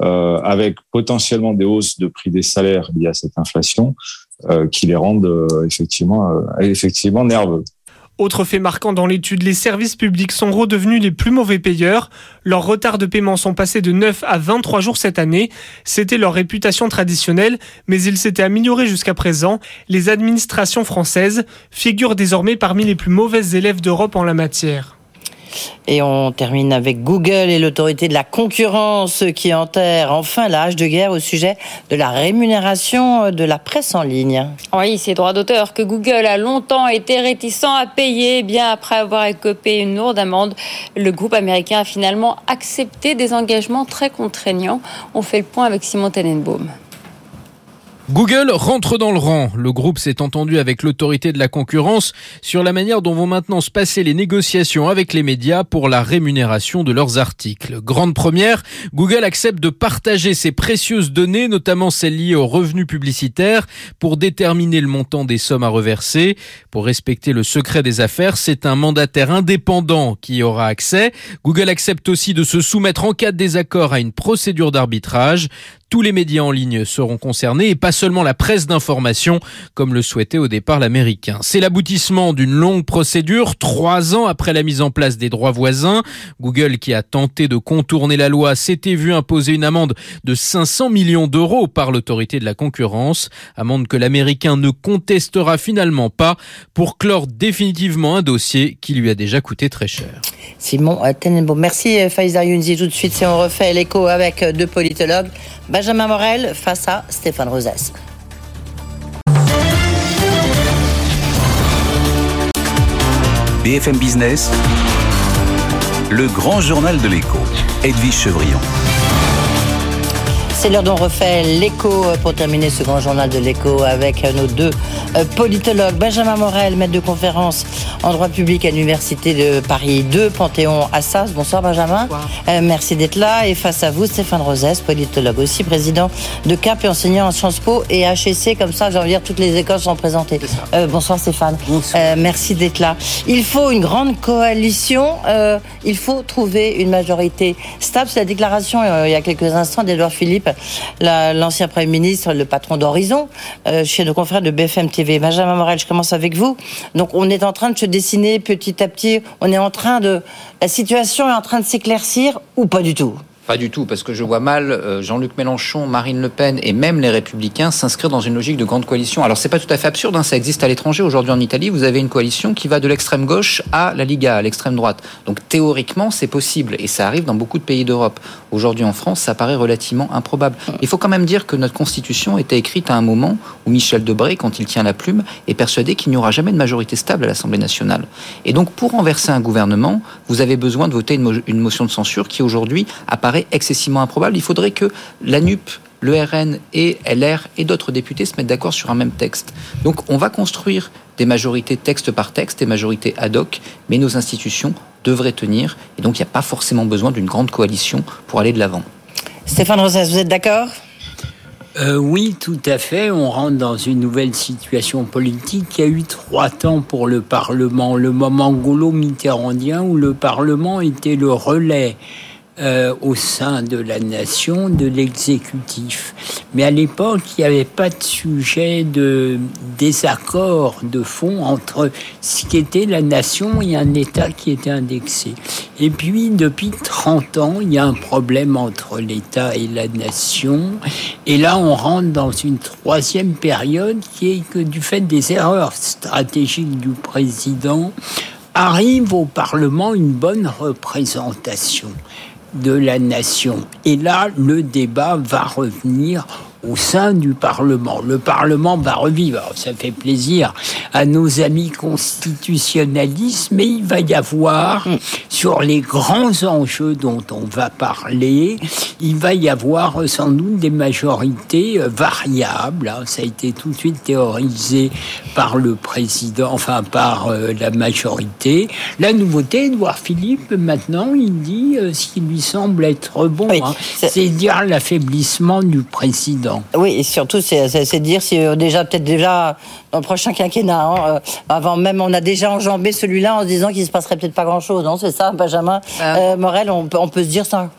avec potentiellement des hausses de prix des salaires liées à cette inflation, qui les rendent effectivement, effectivement nerveux. Autre fait marquant dans l'étude, les services publics sont redevenus les plus mauvais payeurs. Leurs retards de paiement sont passés de 9 à 23 jours cette année. C'était leur réputation traditionnelle, mais ils s'étaient améliorés jusqu'à présent. Les administrations françaises figurent désormais parmi les plus mauvaises élèves d'Europe en la matière. Et on termine avec Google et l'autorité de la concurrence qui enterre enfin l'âge de guerre au sujet de la rémunération de la presse en ligne. Oui, ces droits d'auteur que Google a longtemps été réticent à payer, bien après avoir écopé une lourde amende, le groupe américain a finalement accepté des engagements très contraignants. On fait le point avec Simon Tenenbaum. Google rentre dans le rang. Le groupe s'est entendu avec l'autorité de la concurrence sur la manière dont vont maintenant se passer les négociations avec les médias pour la rémunération de leurs articles. Grande première, Google accepte de partager ses précieuses données, notamment celles liées aux revenus publicitaires, pour déterminer le montant des sommes à reverser. Pour respecter le secret des affaires, c'est un mandataire indépendant qui y aura accès. Google accepte aussi de se soumettre en cas de désaccord à une procédure d'arbitrage. Tous les médias en ligne seront concernés et pas seulement la presse d'information, comme le souhaitait au départ l'américain. C'est l'aboutissement d'une longue procédure, trois ans après la mise en place des droits voisins. Google, qui a tenté de contourner la loi, s'était vu imposer une amende de 500 millions d'euros par l'autorité de la concurrence, amende que l'américain ne contestera finalement pas pour clore définitivement un dossier qui lui a déjà coûté très cher. Simon Tenenbaum. Merci Faiza Younzi. Tout de suite, si on refait l'écho avec deux politologues. Morel face à Stéphane Rosès. BFM Business, le grand journal de l'écho, Edwige Chevrillon. C'est l'heure dont on refait l'écho pour terminer ce grand journal de l'écho avec nos deux euh, politologues. Benjamin Morel, maître de conférence en droit public à l'Université de Paris 2, Panthéon Assas. Bonsoir Benjamin. Euh, merci d'être là. Et face à vous, Stéphane Rosès, politologue aussi, président de CAP et enseignant à Sciences Po et HEC. Comme ça, j'ai envie de dire, toutes les écoles sont présentées. Euh, bonsoir Stéphane. Euh, merci d'être là. Il faut une grande coalition. Il faut trouver une majorité stable. C'est la déclaration il y a quelques instants d'Edouard Philippe la- l'ancien Premier ministre, le patron d'Horizon, euh, chez nos confrères de BFM TV. Benjamin Morel, je commence avec vous. Donc on est en train de se dessiner petit à petit, on est en train de... La situation est en train de s'éclaircir ou pas du tout? Pas du tout, parce que je vois mal euh, Jean-Luc Mélenchon, Marine Le Pen et même les Républicains s'inscrire dans une logique de grande coalition. Alors c'est pas tout à fait absurde, hein, ça existe à l'étranger. Aujourd'hui en Italie, vous avez une coalition qui va de l'extrême gauche à la Liga, à l'extrême droite. Donc théoriquement, c'est possible et ça arrive dans beaucoup de pays d'Europe. Aujourd'hui en France, ça paraît relativement improbable. Il faut quand même dire que notre constitution était écrite à un moment où Michel Debré, quand il tient la plume, est persuadé qu'il n'y aura jamais de majorité stable à l'Assemblée nationale. Et donc pour renverser un gouvernement, vous avez besoin de voter une, mo- une motion de censure qui aujourd'hui apparaît excessivement improbable. Il faudrait que la NUP le RN et LR et d'autres députés se mettent d'accord sur un même texte. Donc on va construire des majorités texte par texte, des majorités ad hoc, mais nos institutions devraient tenir, et donc il n'y a pas forcément besoin d'une grande coalition pour aller de l'avant. Stéphane Rosès, vous êtes d'accord? Euh, oui, tout à fait. On rentre dans une nouvelle situation politique. Il y a eu trois temps pour le Parlement. Le moment gaulo-mitterrandien où le Parlement était le relais euh, au sein de la nation de l'exécutif. Mais à l'époque, il n'y avait pas de sujet de désaccord de fond entre ce qu'était la nation et un État qui était indexé. Et puis, depuis 30 ans, il y a un problème entre l'État et la nation. Et là, on rentre dans une troisième période qui est que du fait des erreurs stratégiques du président, arrive au Parlement une bonne représentation de la nation. Et là, le débat va revenir au sein du Parlement. Le Parlement va revivre. Alors, ça fait plaisir à nos amis constitutionnalistes, mais il va y avoir, sur les grands enjeux dont on va parler, il va y avoir euh, sans doute des majorités euh, variables. hein. Ça a été tout de suite théorisé par le président, enfin par euh, la majorité. La nouveauté, Edouard Philippe, maintenant, il dit ce qui lui semble être bon. hein. c'est dire l'affaiblissement du président. Oui, et surtout, c'est dire si euh, déjà, peut-être déjà, dans le prochain quinquennat, hein, euh, avant même, on a déjà enjambé celui-là en se disant qu'il se passerait peut-être pas grand-chose, non C'est ça, Benjamin? Euh, Morel, on peut se dire ça?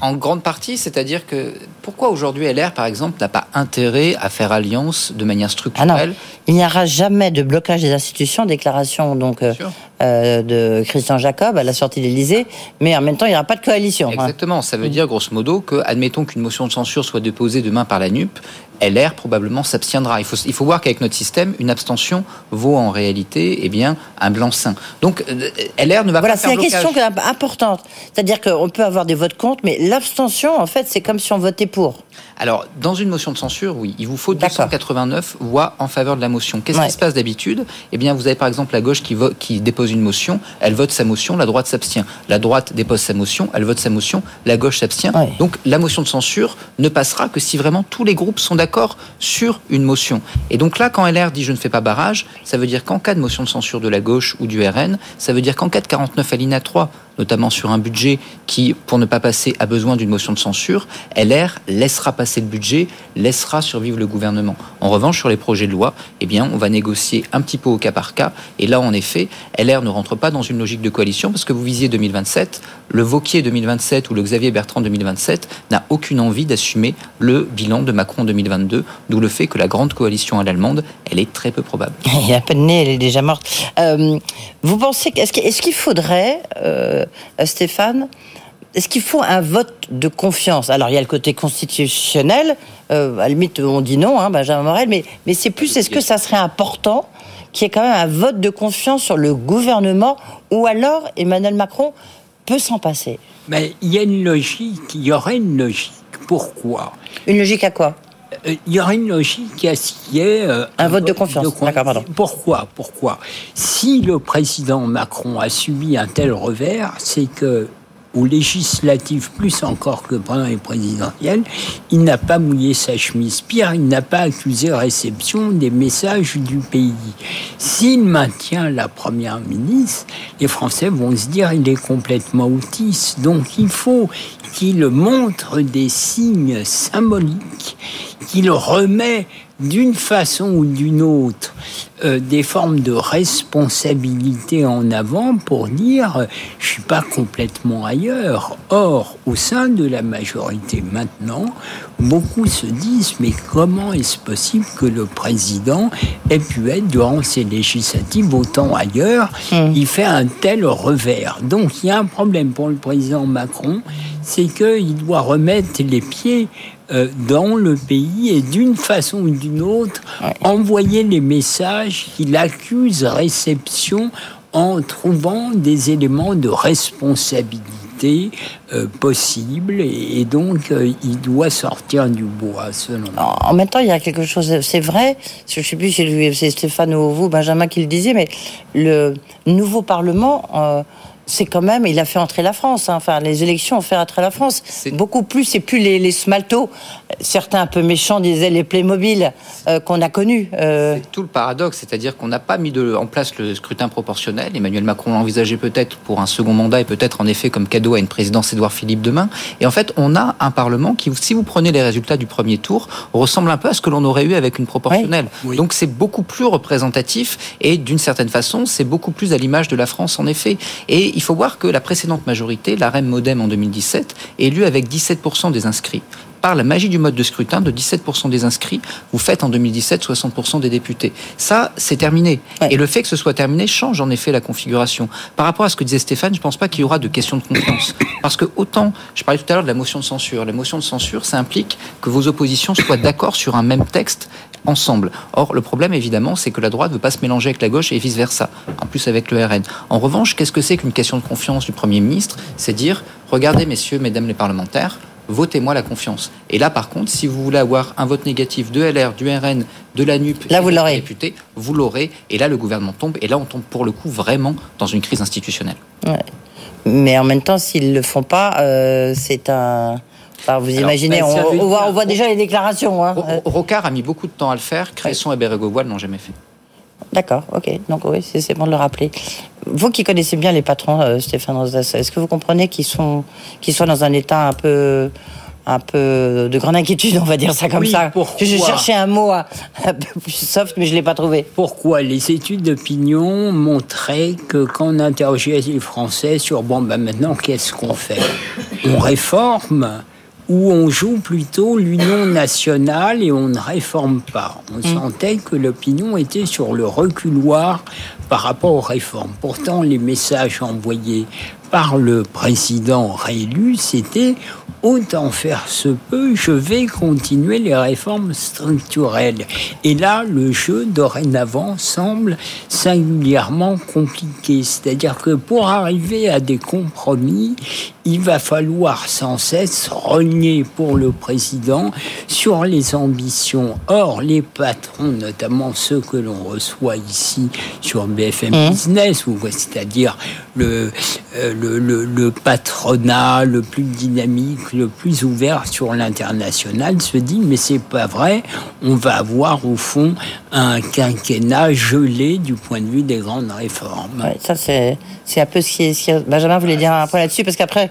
En grande partie, c'est-à-dire que pourquoi aujourd'hui LR, par exemple, n'a pas intérêt à faire alliance de manière structurelle Il n'y aura jamais de blocage des institutions, déclaration donc euh, euh, de Christian Jacob à la sortie de l'Élysée, mais en même temps, il n'y aura pas de coalition. hein. Exactement. Ça veut dire, grosso modo, que, admettons qu'une motion de censure soit déposée demain par la NUP, LR probablement s'abstiendra. Il faut, il faut voir qu'avec notre système, une abstention vaut en réalité eh bien, un blanc-seing. Donc, euh, LR ne va Voilà, pas c'est faire la blocage. question importante. C'est-à-dire qu'on peut avoir des votes contre, mais l'abstention, en fait, c'est comme si on votait pour. Alors, dans une motion de censure, oui, il vous faut 289 voix en faveur de la motion. Qu'est-ce qui se passe d'habitude? Eh bien, vous avez par exemple la gauche qui, qui dépose une motion, elle vote sa motion, la droite s'abstient. La droite dépose sa motion, elle vote sa motion, la gauche s'abstient. Donc, la motion de censure ne passera que si vraiment tous les groupes sont d'accord sur une motion. Et donc là, quand LR dit je ne fais pas barrage, ça veut dire qu'en cas de motion de censure de la gauche ou du RN, ça veut dire qu'en cas de 49 alinéa 3, notamment sur un budget qui, pour ne pas passer, a besoin d'une motion de censure, LR laissera passer le budget, laissera survivre le gouvernement. En revanche, sur les projets de loi, eh bien, on va négocier un petit peu au cas par cas. Et là, en effet, LR ne rentre pas dans une logique de coalition parce que vous visiez 2027. Le Vauquier 2027 ou le Xavier Bertrand 2027 n'a aucune envie d'assumer le bilan de Macron 2022, d'où le fait que la grande coalition à l'allemande, elle est très peu probable. Il a pas de nez, elle est déjà morte. Euh, vous pensez, est-ce qu'il faudrait, euh, Stéphane, est-ce qu'il faut un vote de confiance? Alors, il y a le côté constitutionnel. Euh, à la limite, on dit non, hein, Benjamin Morel, mais, mais c'est plus, est-ce que ça serait important qu'il y ait quand même un vote de confiance sur le gouvernement ou alors Emmanuel Macron peut s'en passer? Mais il y a une logique, il y aurait une logique. Pourquoi? Une logique à quoi? Euh, il y aurait une logique à ce qu'il y ait euh, un, vote, de confiance. Pourquoi? Pourquoi? Si le président Macron a subi un tel revers, c'est que ou législatif plus encore que pendant les présidentielles, il n'a pas mouillé sa chemise. Pire, il n'a pas accusé réception des messages du pays. S'il maintient la première ministre, les Français vont se dire il est complètement autiste. Donc il faut qu'il montre des signes symboliques, qu'il remet d'une façon ou d'une autre euh, des formes de responsabilité en avant pour dire euh, je suis pas complètement ailleurs. Or, au sein de la majorité maintenant, beaucoup se disent mais comment est-ce possible que le président ait pu être durant ces législatives autant ailleurs? Hmm. Il fait un tel revers. Donc il y a un problème pour le président Macron, c'est qu'il doit remettre les pieds euh, dans le pays et d'une façon ou d'une autre envoyer les messages qu'il accuse réception en trouvant des éléments de responsabilité euh, possibles et, donc euh, il doit sortir du bois selon moi. En même temps, il y a quelque chose, c'est vrai, je ne sais plus si c'est Stéphane ou vous, Benjamin, qui le disait, mais le nouveau Parlement c'est quand même, il a fait entrer la France. Hein. Enfin, les élections ont fait entrer la France. Beaucoup plus, c'est plus les, les smaltos. Certains un peu méchants disaient les Playmobil euh, qu'on a connus. Euh. C'est tout le paradoxe, c'est-à-dire qu'on n'a pas mis de, en place le scrutin proportionnel. Emmanuel Macron l'a envisagé peut-être pour un second mandat et peut-être en effet comme cadeau à une présidence Édouard Philippe demain. Et en fait, on a un Parlement qui, si vous prenez les résultats du premier tour, ressemble un peu à ce que l'on aurait eu avec une proportionnelle. Donc c'est beaucoup plus représentatif et d'une certaine façon, c'est beaucoup plus à l'image de la France en effet. Et il faut voir que la précédente majorité, la REM Modem en 2017, est élue avec 17% des inscrits. Par la magie du mode de scrutin, de 17% des inscrits, vous faites en 2017 60% des députés. Ça, c'est terminé. Et le fait que ce soit terminé change en effet la configuration. Par rapport à ce que disait Stéphane, je ne pense pas qu'il y aura de question de confiance. Parce que autant, je parlais tout à l'heure de la motion de censure. La motion de censure, ça implique que vos oppositions soient d'accord sur un même texte ensemble. Or, le problème, évidemment, c'est que la droite ne veut pas se mélanger avec la gauche et vice-versa, en plus avec le RN. En revanche, qu'est-ce que c'est qu'une question de confiance du Premier ministre? C'est dire, regardez, messieurs, mesdames les parlementaires, votez-moi la confiance. Et là, par contre, si vous voulez avoir un vote négatif de LR, du RN, de la NUP, là, vous l'aurez. Député, vous l'aurez. Et là, le gouvernement tombe. Et là, on tombe pour le coup vraiment dans une crise institutionnelle. Mais en même temps, s'ils ne le font pas, euh, c'est un vous imaginez, ben, on, voit, déjà les déclarations. Hein. Rocard a mis beaucoup de temps à le faire. Cresson et Bérégovoil n'ont jamais fait. D'accord, ok. Donc oui, c'est bon de le rappeler. Vous qui connaissez bien les patrons, euh, Stéphane Rosas, est-ce que vous comprenez qu'ils sont, dans un état un peu un peu de grande inquiétude, on va dire ça comme ça? Pourquoi? Je cherchais un mot un peu plus soft, mais je ne l'ai pas trouvé. Pourquoi Les études d'opinion montraient que quand on interrogeait les Français sur bon, ben maintenant, qu'est-ce qu'on fait? On réforme? Où on joue plutôt l'union nationale et on ne réforme pas. On mm. sentait que l'opinion était sur le reculoir par rapport aux réformes. Pourtant, les messages envoyés par le président réélu, c'était autant faire se peut, je vais continuer les réformes structurelles. Et là, le jeu dorénavant semble singulièrement compliqué. C'est-à-dire que pour arriver à des compromis, il va falloir sans cesse renier pour le président sur les ambitions. Or, les patrons, notamment ceux que l'on reçoit ici sur BFM mmh. Business, c'est-à-dire le, euh, le, le, le, patronat le plus dynamique, le plus ouvert sur l'international, se dit mais c'est pas vrai, on va avoir au fond un quinquennat gelé du point de vue des grandes réformes. Ouais, ça c'est un peu ce qui, est, Benjamin voulait dire un point là-dessus parce qu'après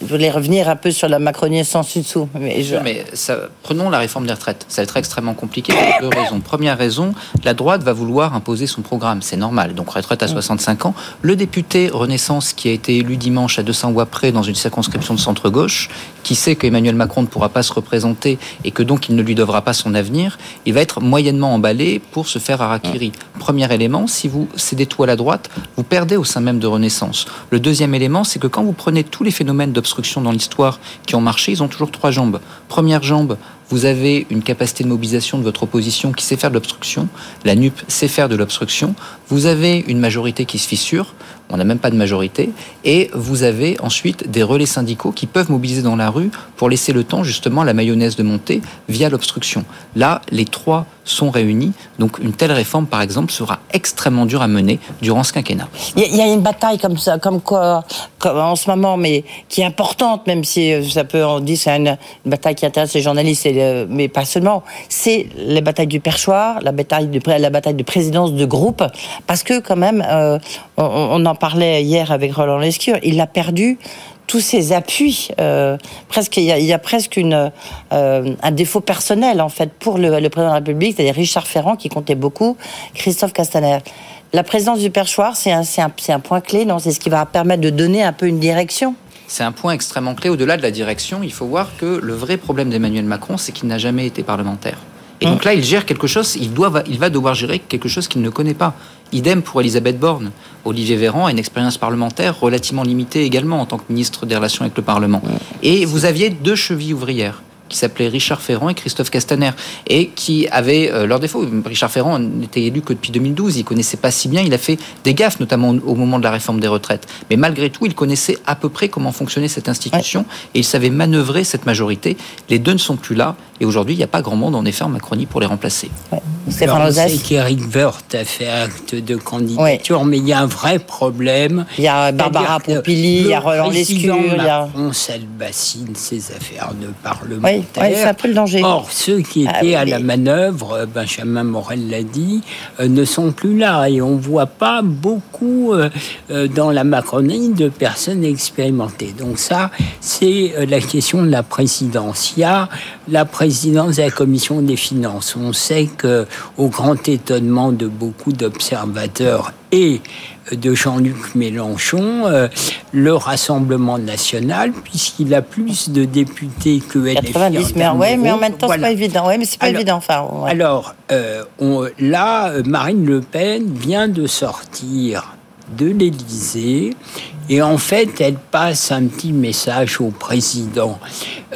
je voulais revenir un peu sur la Macronie sans dessous. Mais, mais ça, prenons la réforme des retraites. Ça va être extrêmement compliqué pour deux raisons. Première raison, la droite va vouloir imposer son programme. C'est normal. Donc retraite à 65 ans. Le député Renaissance qui a été élu dimanche à 200 voix près dans une circonscription de centre-gauche, qui sait qu'Emmanuel Macron ne pourra pas se représenter et que donc il ne lui devra pas son avenir, il va être moyennement emballé pour se faire harakiri. Premier élément, si vous cédez tout à la droite, vous perdez au sein même de Renaissance. Le deuxième élément, c'est que quand vous prenez tous les phénomènes d'obstruction dans l'histoire qui ont marché, ils ont toujours trois jambes. Première jambe, vous avez une capacité de mobilisation de votre opposition qui sait faire de l'obstruction. La NUP sait faire de l'obstruction. Vous avez une majorité qui se fissure. On n'a même pas de majorité. Et vous avez ensuite des relais syndicaux qui peuvent mobiliser dans la rue pour laisser le temps justement à la mayonnaise de monter via l'obstruction. Là, les trois sont réunis. Donc une telle réforme, par exemple, sera extrêmement dure à mener durant ce quinquennat. Il y, a une bataille comme ça, comme quoi, en ce moment, mais qui est importante, même si euh, ça peut, on dit, c'est une, bataille qui intéresse les journalistes, mais pas seulement. C'est la bataille du perchoir, la bataille de, la bataille de présidence de groupe, parce que quand même, euh, on, en parlait hier avec Roland Lescure, il a perdu tous ses appuis. Euh, presque, il y, a, presque euh, un défaut personnel en fait pour le, président de la République, c'est-à-dire Richard Ferrand qui comptait beaucoup, Christophe Castaner. La présidence du perchoir, c'est un, un, un, point clé, non? C'est ce qui va permettre de donner un peu une direction. C'est un point extrêmement clé. Au-delà de la direction, il faut voir que le vrai problème d'Emmanuel Macron, c'est qu'il n'a jamais été parlementaire. Et donc là, il gère quelque chose, il, doit, il va devoir gérer quelque chose qu'il ne connaît pas. Idem pour Elisabeth Borne. Olivier Véran a une expérience parlementaire relativement limitée également en tant que ministre des Relations avec le Parlement. Et vous aviez deux chevilles ouvrières qui s'appelaient Richard Ferrand et Christophe Castaner, et qui avaient euh, leur défaut. Richard Ferrand n'était élu que depuis 2012, il connaissait pas si bien, il a fait des gaffes, notamment au moment de la réforme des retraites. Mais malgré tout, il connaissait à peu près comment fonctionnait cette institution, et il savait manœuvrer cette majorité. Les deux ne sont plus là, et aujourd'hui, il n'y a pas grand monde, en effet, en Macronie pour les remplacer. Stéphane On sait qu'Éric Woerth a fait acte de candidature, mais il y a un vrai problème. Il y a Barbara Pompili, il y a Roland Lescure, il y a... On bassine ses affaires de parlementaire. Oui, c'est un peu le danger. Or, ceux qui ah étaient à la manœuvre, euh, Benjamin Morel l'a dit, euh, ne sont plus là. Et on ne voit pas beaucoup euh, dans la Macronie de personnes expérimentées. Donc ça, c'est la question de la présidence. Il y a la présidence de la commission des finances. On sait que, au grand étonnement de beaucoup d'observateurs et de Jean-Luc Mélenchon, euh, le Rassemblement national, puisqu'il a plus de députés que LFI. 90, mais, ouais, mais en même temps, c'est pas évident. Ouais, mais c'est pas alors, évident. Enfin, alors euh, on, là, Marine Le Pen vient de sortir de l'Élysée et en fait, elle passe un petit message au président.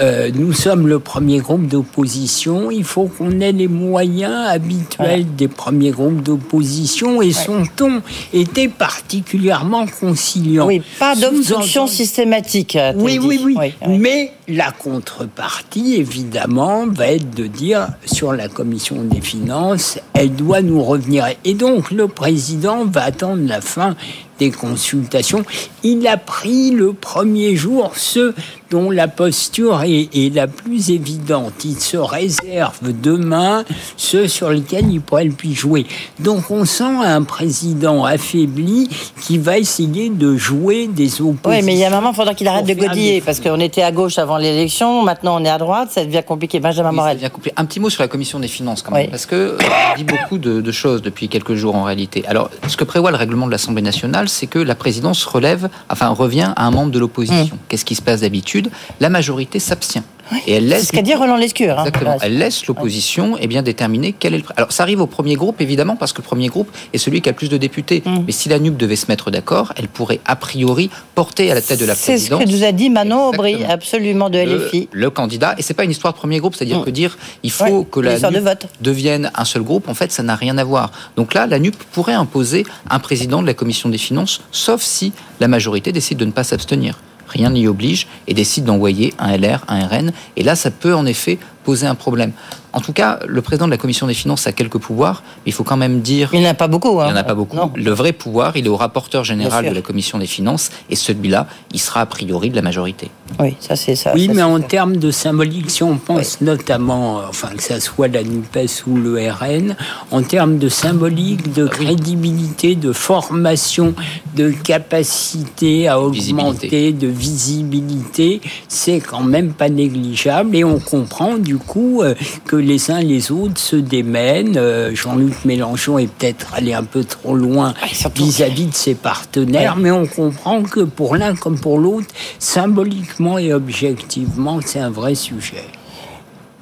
Euh, nous sommes le premier groupe d'opposition. Il faut qu'on ait les moyens habituels des premiers groupes d'opposition. Et son ton était particulièrement conciliant. Oui, pas d'obstruction systématique. Oui, oui, oui, oui, Mais la contrepartie, évidemment, va être de dire sur la commission des finances, elle doit nous revenir. Et donc, le président va attendre la fin des consultations. Il a pris le premier jour ce dont la posture est, la plus évidente. Il se réserve demain ceux sur lesquels il pourrait le jouer. Donc on sent un président affaibli qui va essayer de jouer des oppositions. Oui, mais il y a un moment, il faudra qu'il arrête de godiller, parce qu'on était à gauche avant l'élection, maintenant on est à droite, ça devient compliqué. Benjamin Morel. Un petit mot sur la commission des finances quand même, parce que on dit beaucoup de, de choses depuis quelques jours en réalité. Alors, ce que prévoit le règlement de l'Assemblée nationale, c'est que la présidence relève, enfin revient à un membre de l'opposition. Mmh. Qu'est-ce qui se passe d'habitude? La majorité s'abstient. Et elle laisse. C'est ce qu'a dit Roland Lescure. hein. Exactement. Elle laisse l'opposition eh bien déterminer quel est le. Alors ça arrive au premier groupe évidemment parce que le premier groupe est celui qui a le plus de députés. Mm. Mais si la NUP devait se mettre d'accord, elle pourrait a priori porter à la tête de la C'est ce présidence que nous a dit Manon Aubry, absolument de LFI. le candidat. Et c'est pas une histoire de premier groupe, c'est-à-dire Mm. que dire il faut Ouais, que la de NUP vote. devienne un seul groupe, en fait, ça n'a rien à voir. Donc là, la NUP pourrait imposer un président de la commission des finances, sauf si la majorité décide de ne pas s'abstenir. Rien n'y oblige et décide d'envoyer un LR, un RN. Et là, ça peut en effet poser un problème. En tout cas, le président de la commission des finances a quelques pouvoirs, mais il faut quand même dire. Il n'y en a pas beaucoup. hein. Il n'y en a pas beaucoup. Le vrai pouvoir, il est au rapporteur général de la commission des finances, et celui-là, il sera a priori de la majorité. Oui, ça c'est ça. Oui, ça, mais en termes de symbolique, si on pense notamment, euh, enfin que ça soit la NUPES ou le RN, en termes de symbolique, de crédibilité, de formation, de capacité à augmenter, de visibilité, c'est quand même pas négligeable. Et on comprend du coup euh, que les uns les autres se démènent. Euh, Jean-Luc Mélenchon est peut-être allé un peu trop loin vis-à-vis de ses partenaires, mais on comprend que pour l'un comme pour l'autre, symboliquement et objectivement, c'est un vrai sujet.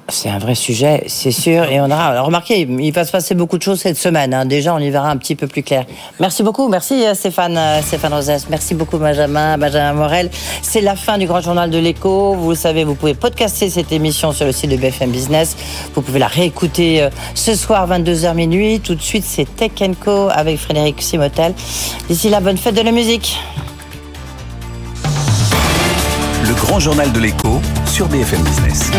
C'est un vrai sujet, c'est sûr. Et on aura. Alors, remarquez, il va se passer beaucoup de choses cette semaine. hein. Déjà, on y verra un petit peu plus clair. Merci beaucoup. Merci euh, Stéphane, euh, Stéphane Rosès. Merci beaucoup Benjamin, Benjamin Morel. C'est la fin du Grand Journal de l'écho. Vous le savez, vous pouvez podcaster cette émission sur le site de BFM Business. Vous pouvez la réécouter euh, ce soir 22h minuit. Tout de suite, c'est Tech Co avec Frédéric Simotel. D'ici là, bonne fête de la musique. Le grand journal de l'écho sur BFM Business.